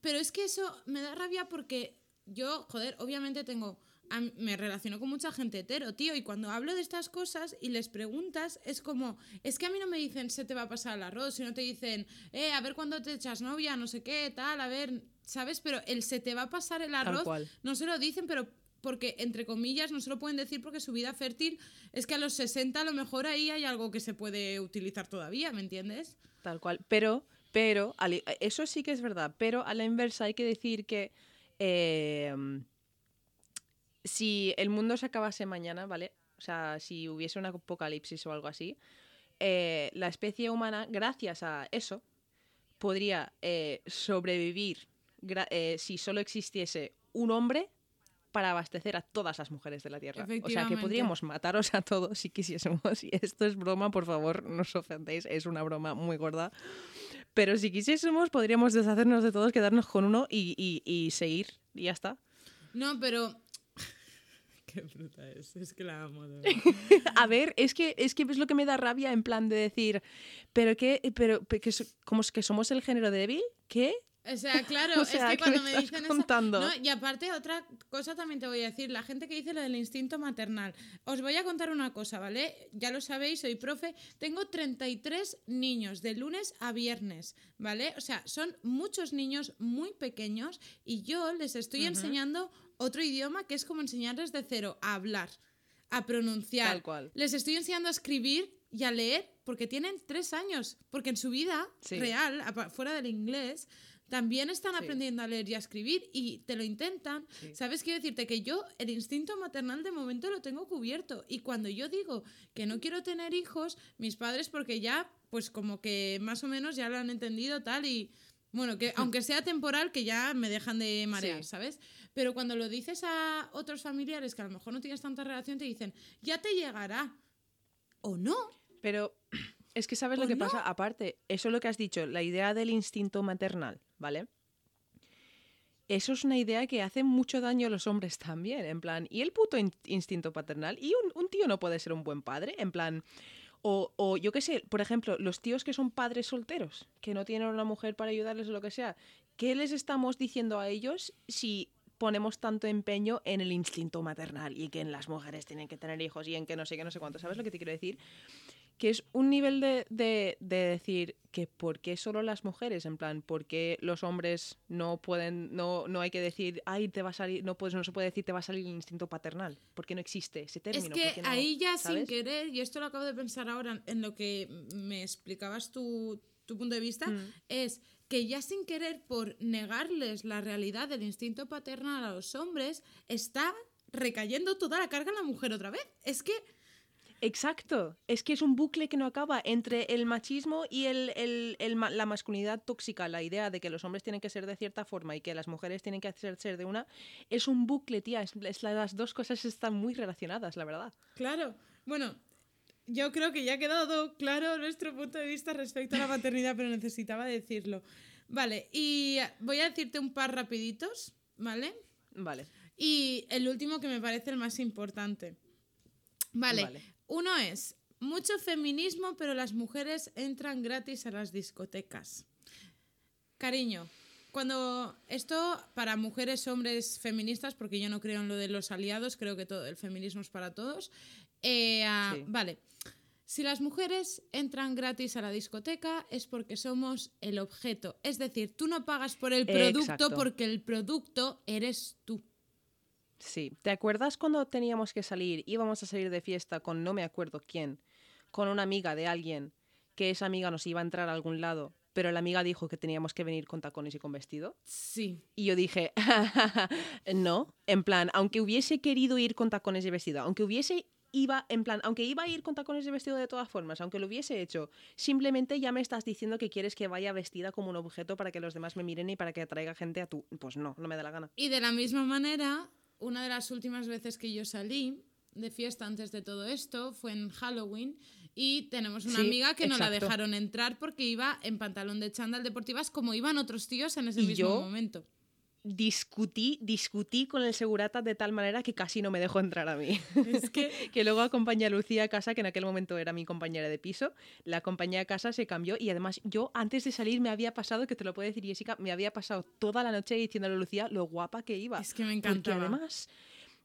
pero es que eso me da rabia porque yo, joder, obviamente tengo, a- me relaciono con mucha gente hetero, tío, y cuando hablo de estas cosas y les preguntas, es como, es que a mí no me dicen se te va a pasar el arroz, sino te dicen, eh, a ver cuándo te echas novia, no sé qué, tal, a ver, ¿sabes? Pero el se te va a pasar el arroz, no se lo dicen, pero porque, entre comillas, no se lo pueden decir porque su vida fértil es que a los 60 a lo mejor ahí hay algo que se puede utilizar todavía, ¿me entiendes? Tal cual. Pero, pero, eso sí que es verdad. Pero a la inversa hay que decir que eh, si el mundo se acabase mañana, ¿vale? O sea, si hubiese un apocalipsis o algo así, eh, la especie humana, gracias a eso, podría eh, sobrevivir eh, si solo existiese un hombre para abastecer a todas las mujeres de la Tierra. O sea que podríamos mataros a todos si quisiésemos. Y esto es broma, por favor, no os ofendéis, es una broma muy gorda. Pero si quisiésemos, podríamos deshacernos de todos, quedarnos con uno y, y- y seguir. Y ya está. No, pero... Qué bruta es, es que la amo. de. A ver, es que, es que es lo que me da rabia en plan de decir, pero qué, pero, pero que, ¿cómo es que somos el género débil? ¿Qué? O sea, claro, O sea, es que ¿qué cuando me estás dicen contando? No, y aparte, otra cosa también te voy a decir. La gente que dice lo del instinto maternal. Os voy a contar una cosa, ¿vale? Ya lo sabéis, soy profe. Tengo 33 niños de lunes a viernes, ¿vale? O sea, son muchos niños muy pequeños y yo les estoy enseñando otro idioma que es como enseñarles de cero a hablar, a pronunciar. Tal cual. Les estoy enseñando a escribir y a leer porque tienen tres años. Porque en su vida Sí. real, fuera del inglés, también están Sí. aprendiendo a leer y a escribir y te lo intentan. Sí. ¿Sabes? Quiero decirte que yo el instinto maternal de momento lo tengo cubierto. Y cuando yo digo que no quiero tener hijos, mis padres, porque ya, pues como que más o menos ya lo han entendido tal y... Bueno, que aunque sea temporal, que ya me dejan de marear, Sí. ¿sabes? Pero cuando lo dices a otros familiares que a lo mejor no tienes tanta relación, te dicen, ya te llegará. O no. Pero es que sabes ¿O lo que no? pasa. Aparte, eso es lo que has dicho, la idea del instinto maternal, ¿vale? Eso es una idea que hace mucho daño a los hombres también, en plan, y el puto in- instinto paternal. Y un, un tío no puede ser un buen padre, en plan, o, o yo qué sé, por ejemplo, los tíos que son padres solteros, que no tienen una mujer para ayudarles o lo que sea, ¿qué les estamos diciendo a ellos si ponemos tanto empeño en el instinto maternal y que en las mujeres tienen que tener hijos y en que no sé qué, no sé cuánto? ¿Sabes lo que te quiero decir? Que es un nivel de, de- de decir que por qué solo las mujeres, en plan, por qué los hombres no pueden, no, no hay que decir, ay, te va a salir, no, puedes, no se puede decir, te va a salir el instinto paternal, porque no existe ese término. Es ¿por que no? ahí ya ¿Sabes? sin querer, y esto lo acabo de pensar ahora en lo que me explicabas tu, tu punto de vista, Mm. es que ya sin querer, por negarles la realidad del instinto paternal a los hombres, está recayendo toda la carga en la mujer otra vez. Es que Exacto, es que es un bucle que no acaba entre el machismo y el, el- el ma- la masculinidad tóxica, la idea de que los hombres tienen que ser de cierta forma y que las mujeres tienen que hacer ser de una, es un bucle, tía, es, es la- las dos cosas están muy relacionadas, la verdad. Claro, bueno, yo creo que ya ha quedado claro nuestro punto de vista respecto a la maternidad, pero necesitaba decirlo. Vale, y voy a decirte un par rapiditos, ¿vale? Vale. Y el último que me parece el más importante. Vale, Vale. Uno es mucho feminismo, pero las mujeres entran gratis a las discotecas. Cariño, cuando esto para mujeres, hombres, feministas, porque yo no creo en lo de los aliados, creo que todo el feminismo es para todos. eh, Sí. Vale, si las mujeres entran gratis a la discoteca es porque somos el objeto. Es decir, tú no pagas por el producto Exacto. porque el producto eres tú. Sí, ¿te acuerdas cuando teníamos que salir, íbamos a salir de fiesta con no me acuerdo quién, con una amiga de alguien, que esa amiga nos iba a entrar a algún lado, pero la amiga dijo que teníamos que venir con tacones y con vestido? Sí. Y yo dije, no, en plan, aunque hubiese querido ir con tacones y vestido, aunque hubiese iba en plan, aunque iba a ir con tacones y vestido de todas formas, aunque lo hubiese hecho, simplemente ya me estás diciendo que quieres que vaya vestida como un objeto para que los demás me miren y para que atraiga gente a tu, pues no, no me da la gana. Y de la misma manera, una de las últimas veces que yo salí de fiesta antes de todo esto fue en Halloween y tenemos una Sí, amiga que no la dejaron entrar porque iba en pantalón de chándal deportivas como iban otros tíos en ese mismo yo- momento. Discutí, discutí con el segurata de tal manera que casi no me dejó entrar a mí. Es que que luego acompañé a Lucía a casa, que en aquel momento era mi compañera de piso. La acompañé a casa, se cambió y además yo antes de salir me había pasado, que te lo puede decir Jessica, me había pasado toda la noche diciéndole a Lucía lo guapa que iba. es que me Porque encantaba. además,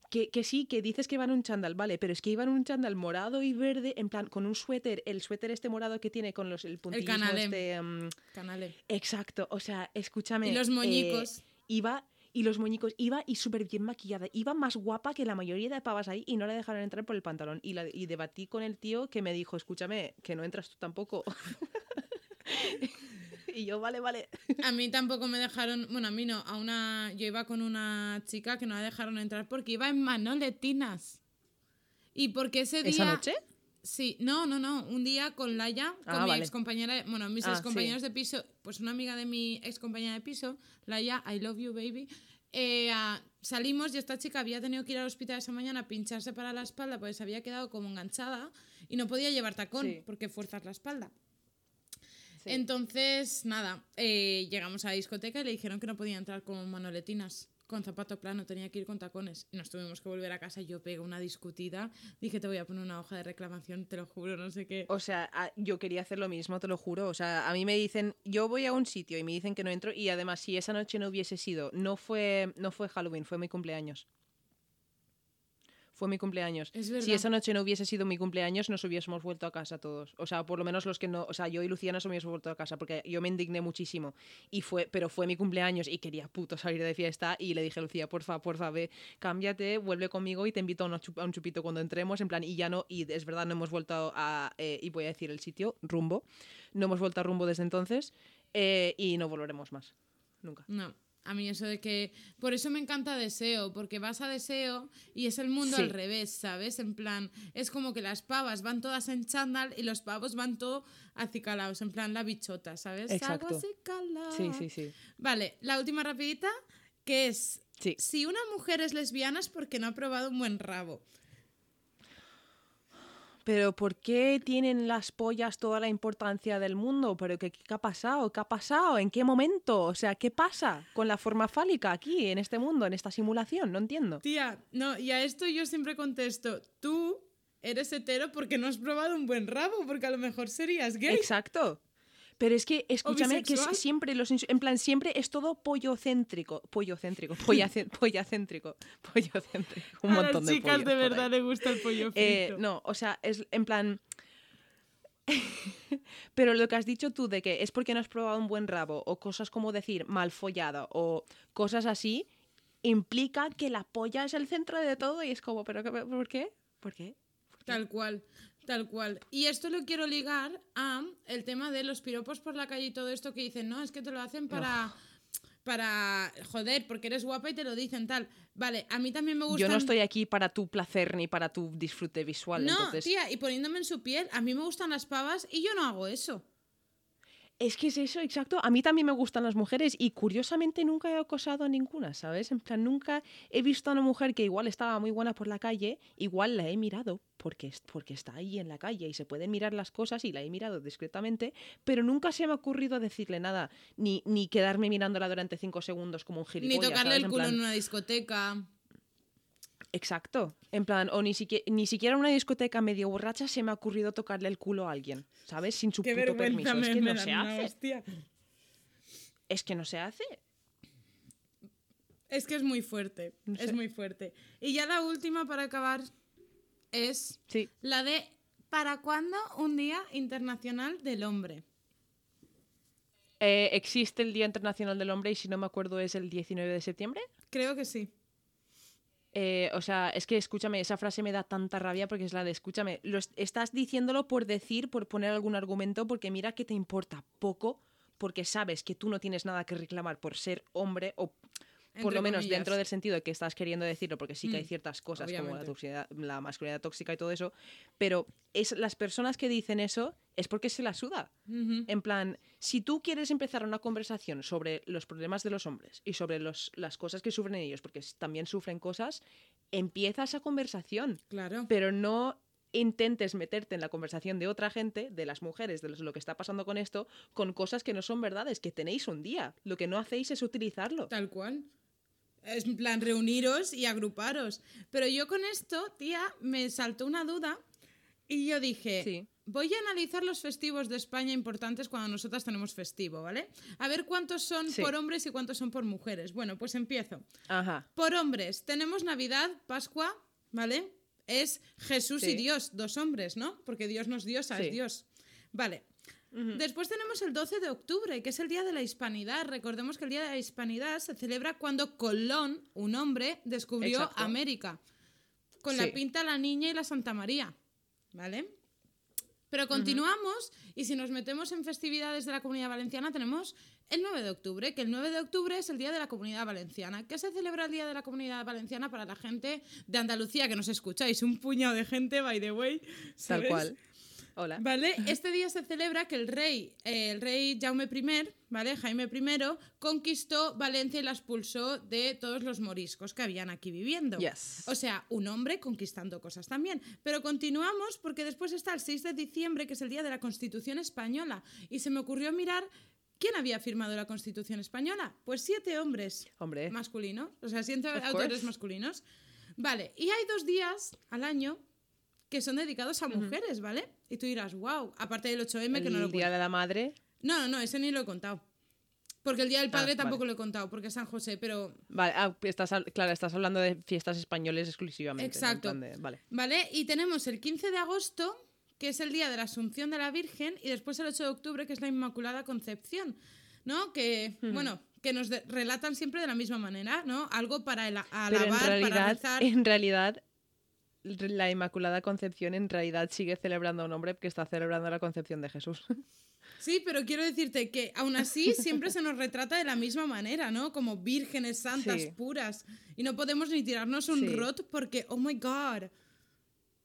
que, que sí, que dices que iba en un chándal, vale, pero es que iba en un chándal morado y verde, en plan, con un suéter, el suéter este morado que tiene con los, el puntillismo canalem. este... mm, Canale. Exacto, o sea, escúchame. Y los eh, moñicos. Iba y los moñicos, iba y súper bien maquillada. Iba más guapa que la mayoría de pavas ahí y no la dejaron entrar por el pantalón. Y, la- y debatí con el tío que me dijo, escúchame, que no entras tú tampoco. y yo, vale, vale. A mí tampoco me dejaron, bueno, a mí no, a una, yo iba con una chica que no la dejaron entrar porque iba en manoletinas. Y porque ese día... ¿Esa noche? Sí, no, no, no. Un día con Laia, con Ah, mi vale. ex compañera, bueno, mis Ah, ex compañeros de piso, pues una amiga de mi ex compañera de piso, Laia, I love you, baby. eh, salimos y esta chica había tenido que ir al hospital esa mañana a pincharse para la espalda porque se había quedado como enganchada y no podía llevar tacón Sí. porque fuerzas la espalda. Sí. Entonces, nada, eh, llegamos a la discoteca y le dijeron que no podía entrar con manoletinas, con zapato plano, tenía que ir con tacones. Nos tuvimos que volver a casa. Yo pegué una discutida, dije te voy a poner una hoja de reclamación, te lo juro, no sé qué. O sea, a- yo quería hacer lo mismo, te lo juro. O sea, a mí me dicen, yo voy a un sitio y me dicen que no entro y además si esa noche no hubiese sido, no fue, no fue Halloween, fue mi cumpleaños. Fue mi cumpleaños. Es Si esa noche no hubiese sido mi cumpleaños, nos hubiésemos vuelto a casa todos. O sea, por lo menos los que no, o sea, yo y Lucía nos hubiésemos vuelto a casa porque yo me indigné muchísimo. Y fue, pero fue mi cumpleaños y quería puto salir de fiesta y le dije a Lucía, porfa, porfa, ve, cámbiate, vuelve conmigo y te invito a, una chup- a un chupito cuando entremos, en plan, y ya no, y es verdad, no hemos vuelto a, eh, y voy a decir el sitio, rumbo, no hemos vuelto a rumbo desde entonces eh, y no volveremos más. Nunca. No, a mí eso de que... Por eso me encanta Deseo, porque vas a Deseo y es el mundo Sí. al revés, ¿sabes? En plan, es como que las pavas van todas en chándal y los pavos van todo acicalados, en plan la bichota, ¿sabes? Exacto. Sí, sí, sí. Vale, la última rapidita, que es... Sí. Si una mujer es lesbiana es porque no ha probado un buen rabo. Pero ¿por qué tienen las pollas toda la importancia del mundo? ¿Pero qué, qué ha pasado? ¿Qué ha pasado? ¿En qué momento? O sea, ¿qué pasa con la forma fálica aquí, en este mundo, en esta simulación? No entiendo. Tía, no, y a esto yo siempre contesto, tú eres hetero porque no has probado un buen rabo, porque a lo mejor serías gay. Exacto. Pero es que, escúchame, que es siempre, los, en plan, siempre es todo pollocéntrico. Pollocéntrico, pollace- pollacéntrico, pollocéntrico. Un a montón las de chicas de por ahí. verdad le gusta el pollo frito. Eh, no, o sea, es en plan. Pero lo que has dicho tú de que es porque no has probado un buen rabo, o cosas como decir mal follado, o cosas así, implica que la polla es el centro de todo y es como, ¿pero qué- por qué? ¿Por qué? Tal cual, tal cual. Y esto lo quiero ligar a el tema de los piropos por la calle y todo esto que dicen, no, es que te lo hacen para... Para joder, porque eres guapa y te lo dicen tal. Vale, a mí también me gusta. Yo no estoy aquí para tu placer ni para tu disfrute visual. No, entonces... tía, y poniéndome en su piel, a mí me gustan las pavas y yo no hago eso. Es que es eso, exacto. A mí también me gustan las mujeres y curiosamente nunca he acosado a ninguna, ¿sabes? En plan, nunca he visto a una mujer que igual estaba muy buena por la calle, igual la he mirado porque, es- porque está ahí en la calle y se pueden mirar las cosas y la he mirado discretamente, pero nunca se me ha ocurrido decirle nada, ni, ni quedarme mirándola durante cinco segundos como un Ni gilipollas. tocarle ¿sabes? el En culo plan, en una discoteca. Exacto. En plan, o ni siquiera, ni siquiera en una discoteca medio borracha se me ha ocurrido tocarle el culo a alguien, ¿sabes? Sin su Qué puto vergüenza permiso. me, Es que me no dan se una hace. hostia. Es que no se hace. Es que es muy fuerte. No Es sé. muy fuerte. Y ya la última para acabar es Sí. la de ¿para cuándo un Día Internacional del Hombre? Eh, existe el Día Internacional del Hombre y si no me acuerdo es el 19 de septiembre. Creo que sí. Eh, o sea, es que escúchame, esa frase me da tanta rabia porque es la de escúchame, estás diciéndolo por decir, por poner algún argumento, porque mira que te importa poco, porque sabes que tú no tienes nada que reclamar por ser hombre o por lo menos comillas. dentro del sentido de que estás queriendo decirlo, porque sí que hay Mm, ciertas cosas como la, obviamente. toxicidad- la masculinidad tóxica y todo eso, pero es las personas que dicen eso es porque se la suda. En plan, si tú quieres empezar una conversación sobre los problemas de los hombres y sobre los, las cosas que sufren ellos, porque también sufren cosas, empieza esa conversación, Claro. pero no intentes meterte en la conversación de otra gente, de las mujeres, de lo que está pasando con esto, con cosas que no son verdades, que tenéis un día. Lo que no hacéis es utilizarlo. Tal cual. Es en plan reuniros y agruparos. Pero yo con esto, tía, me saltó una duda y yo dije, Sí. voy a analizar los festivos de España importantes cuando nosotras tenemos festivo, ¿vale? A ver cuántos son Sí. por hombres y cuántos son por mujeres. Bueno, pues empiezo. Ajá. Por hombres, tenemos Navidad, Pascua, ¿vale? Es Jesús y. Dios, dos hombres, ¿no? Porque Dios no es diosa, es Dios. Vale. Después tenemos el 12 de octubre, que es el Día de la Hispanidad. Recordemos que el Día de la Hispanidad se celebra cuando Colón, un hombre, descubrió Exacto. América. Con la pinta La Niña y la Santa María. ¿Vale? Pero continuamos y si nos metemos en festividades de la Comunidad Valenciana tenemos el 9 de octubre, que el 9 de octubre es el Día de la Comunidad Valenciana. ¿Qué se celebra el Día de la Comunidad Valenciana para la gente de Andalucía que nos escucháis? Un puñado de gente, by the way. Tal cual. Hola. ¿Vale? Este día se celebra que el rey, eh, el rey Jaume I, ¿vale? Jaime I, conquistó Valencia y la expulsó de todos los moriscos que habían aquí viviendo. Yes. O sea, un hombre conquistando cosas también. Pero continuamos porque después está el 6 de diciembre, que es el día de la Constitución Española. Y se me ocurrió mirar quién había firmado la Constitución Española. Pues siete hombres Hombre. masculinos, o sea, siete autores masculinos. Vale, y hay dos días al año que son dedicados a mujeres, ¿vale? Y tú dirás, wow, aparte del 8M que no lo el día de la madre. No, no, no, ese ni lo he contado. Porque el Día del Ah, Padre tampoco vale. lo he contado, porque es San José, pero... Vale, ah, estás, hab- claro, estás hablando de fiestas españoles exclusivamente. ¿no? En Exacto. plan de- vale. ¿Vale? Y tenemos el 15 de agosto, que es el día de la Asunción de la Virgen, y después el 8 de octubre, que es la Inmaculada Concepción, ¿no? Que, bueno, que nos de- relatan siempre de la misma manera, ¿no? Algo para el- Pero alabar, en para realidad, rezar. en realidad, la Inmaculada Concepción en realidad sigue celebrando a un hombre que está celebrando la concepción de Jesús. Sí, pero quiero decirte que aún así siempre se nos retrata de la misma manera, ¿no? Como vírgenes santas, Sí. puras. Y no podemos ni tirarnos un Sí. rot porque, oh my god.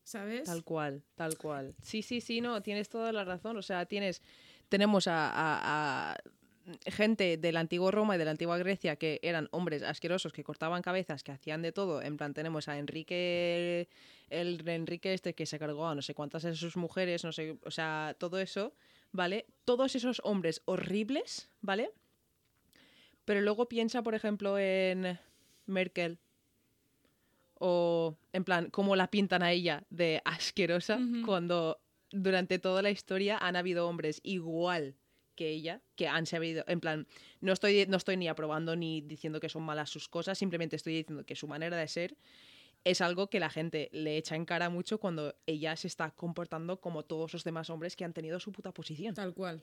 ¿Sabes? Tal cual, tal cual. Sí, sí, sí, no, tienes toda la razón. O sea, tienes, tenemos a, a- a gente de la antigua Roma y de la antigua Grecia que eran hombres asquerosos, que cortaban cabezas, que hacían de todo. En plan, tenemos a Enrique, el Enrique este que se cargó a no sé cuántas de sus mujeres, no sé, o sea, todo eso, ¿vale? Todos esos hombres horribles, ¿vale? Pero luego piensa, por ejemplo, en Merkel, o en plan, cómo la pintan a ella de asquerosa cuando durante toda la historia han habido hombres igual que ella, que han sabido, en plan, no estoy, no estoy ni aprobando ni diciendo que son malas sus cosas, simplemente estoy diciendo que su manera de ser es algo que la gente le echa en cara mucho cuando ella se está comportando como todos los demás hombres que han tenido su puta posición. Tal cual.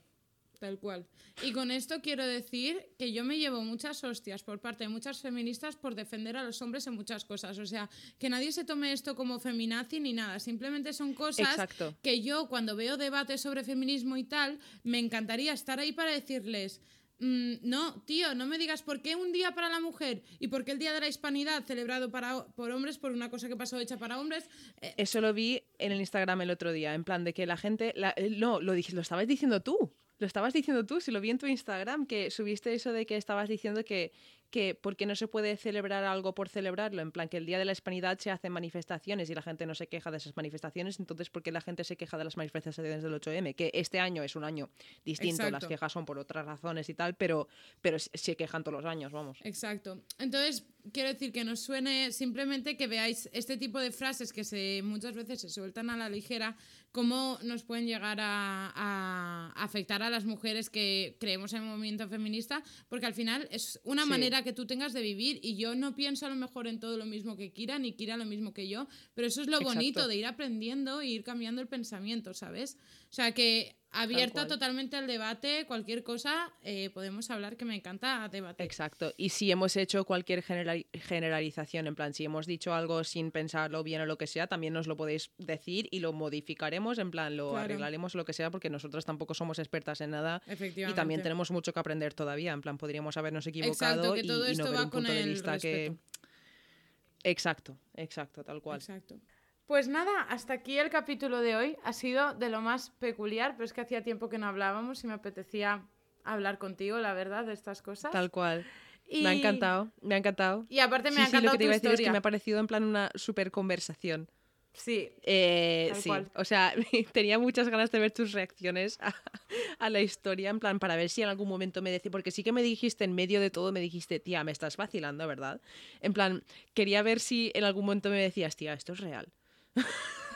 Tal cual. Y con esto quiero decir que yo me llevo muchas hostias por parte de muchas feministas por defender a los hombres en muchas cosas. O sea, que nadie se tome esto como feminazi ni nada. Simplemente son cosas Exacto. que yo cuando veo debates sobre feminismo y tal, me encantaría estar ahí para decirles... "Mm, no, tío, no me digas por qué un día para la mujer y por qué el Día de la Hispanidad celebrado para, por hombres por una cosa que pasó hecha para hombres. Eh, Eso lo vi en el Instagram el otro día, en plan de que la gente, la- eh, no, lo, lo estabas diciendo tú, lo estabas diciendo tú, si lo vi en tu Instagram, que subiste eso de que estabas diciendo que, que por qué no se puede celebrar algo por celebrarlo, en plan que el Día de la Hispanidad se hacen manifestaciones y la gente no se queja de esas manifestaciones, entonces ¿por qué la gente se queja de las manifestaciones del 8M? Que este año es un año distinto, las quejas son por otras razones y tal, pero, pero se quejan todos los años, vamos. Exacto. Entonces, quiero decir que nos suene simplemente que veáis este tipo de frases que se muchas veces se sueltan a la ligera, cómo nos pueden llegar a, a afectar a las mujeres que creemos en el movimiento feminista, porque al final es una Sí. manera que tú tengas de vivir y yo no pienso a lo mejor en todo lo mismo que Kira, ni Kira lo mismo que yo, pero eso es lo Exacto. bonito de ir aprendiendo e ir cambiando el pensamiento, ¿sabes? O sea que abierta totalmente al debate, cualquier cosa, eh, podemos hablar que me encanta debatir. Exacto. Y si hemos hecho cualquier generali- generalización, en plan, si hemos dicho algo sin pensarlo bien o lo que sea, también nos lo podéis decir y lo modificaremos, en plan, lo Claro. arreglaremos lo que sea, porque nosotros tampoco somos expertas en nada y también tenemos mucho que aprender todavía. En plan, podríamos habernos equivocado que y, todo y no esto ver va un con punto de el vista que. Exacto, exacto, tal cual. Exacto. Pues nada, hasta aquí el capítulo de hoy. Ha sido de lo más peculiar, pero es que hacía tiempo que no hablábamos y me apetecía hablar contigo, la verdad, de estas cosas. Tal cual. Y- Me ha encantado, me ha encantado. Y aparte me sí, ha sí, encantado lo que te iba a decir es que me ha parecido en plan una super conversación. Sí, Eh, Tal sí, cual. o sea, tenía muchas ganas de ver tus reacciones a, a la historia, en plan, para ver si en algún momento me decís, porque sí que me dijiste en medio de todo, me dijiste, tía, me estás vacilando, ¿verdad? En plan, quería ver si en algún momento me decías, tía, esto es real.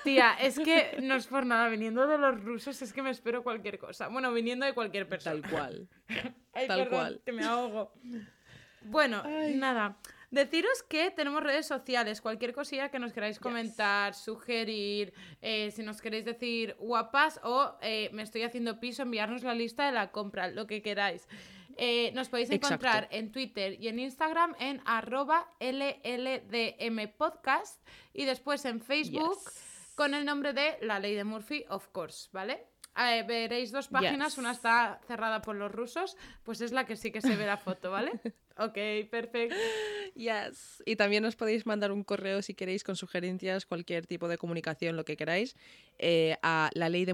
Tía, es que no es por nada, viniendo de los rusos es que me espero cualquier cosa. Bueno, viniendo de cualquier persona. Tal cual. Ay, Tal perdón, cual. que me ahogo. Bueno, nada. Deciros que tenemos redes sociales, cualquier cosilla que nos queráis comentar, sugerir, eh, si nos queréis decir guapas o eh, me estoy haciendo piso, enviarnos la lista de la compra, lo que queráis. Eh, nos podéis Exacto. encontrar en Twitter y en Instagram en arroba LLDMpodcast y después en Facebook Yes. con el nombre de La Ley de Murphy, of course, ¿vale? eh, veréis dos páginas, Yes. una está cerrada por los rusos, pues es la que sí que se ve la foto, ¿vale? ok, perfecto. Yes. Y también nos podéis mandar un correo si queréis con sugerencias, cualquier tipo de comunicación, lo que queráis, eh, a la ley de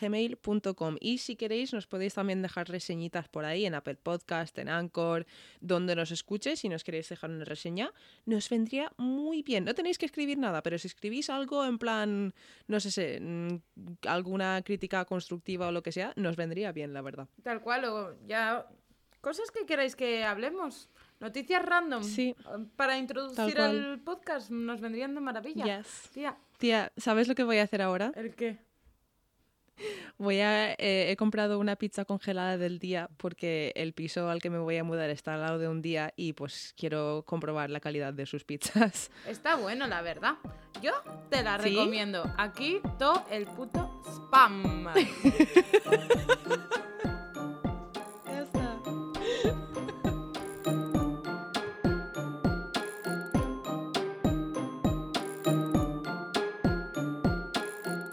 gmail.com. Y si queréis, nos podéis también dejar reseñitas por ahí en Apple Podcast, en Anchor, donde nos escuches. Si nos queréis dejar una reseña, nos vendría muy bien. No tenéis que escribir nada, pero si escribís algo en plan, no sé, sé, mm, alguna crítica constructiva o lo que sea, nos vendría bien, la verdad. Tal cual, o ya. Cosas que queráis que hablemos. Noticias random. Sí. Para introducir el podcast nos vendrían de maravilla. Yes. Tía, Tía, ¿sabes lo que voy a hacer ahora? ¿el qué? Voy a, eh, he comprado una pizza congelada del día porque el piso al que me voy a mudar está al lado de un día y pues quiero comprobar la calidad de sus pizzas. Está bueno, la verdad. Yo te la ¿Sí? recomiendo. Aquí todo el puto spam.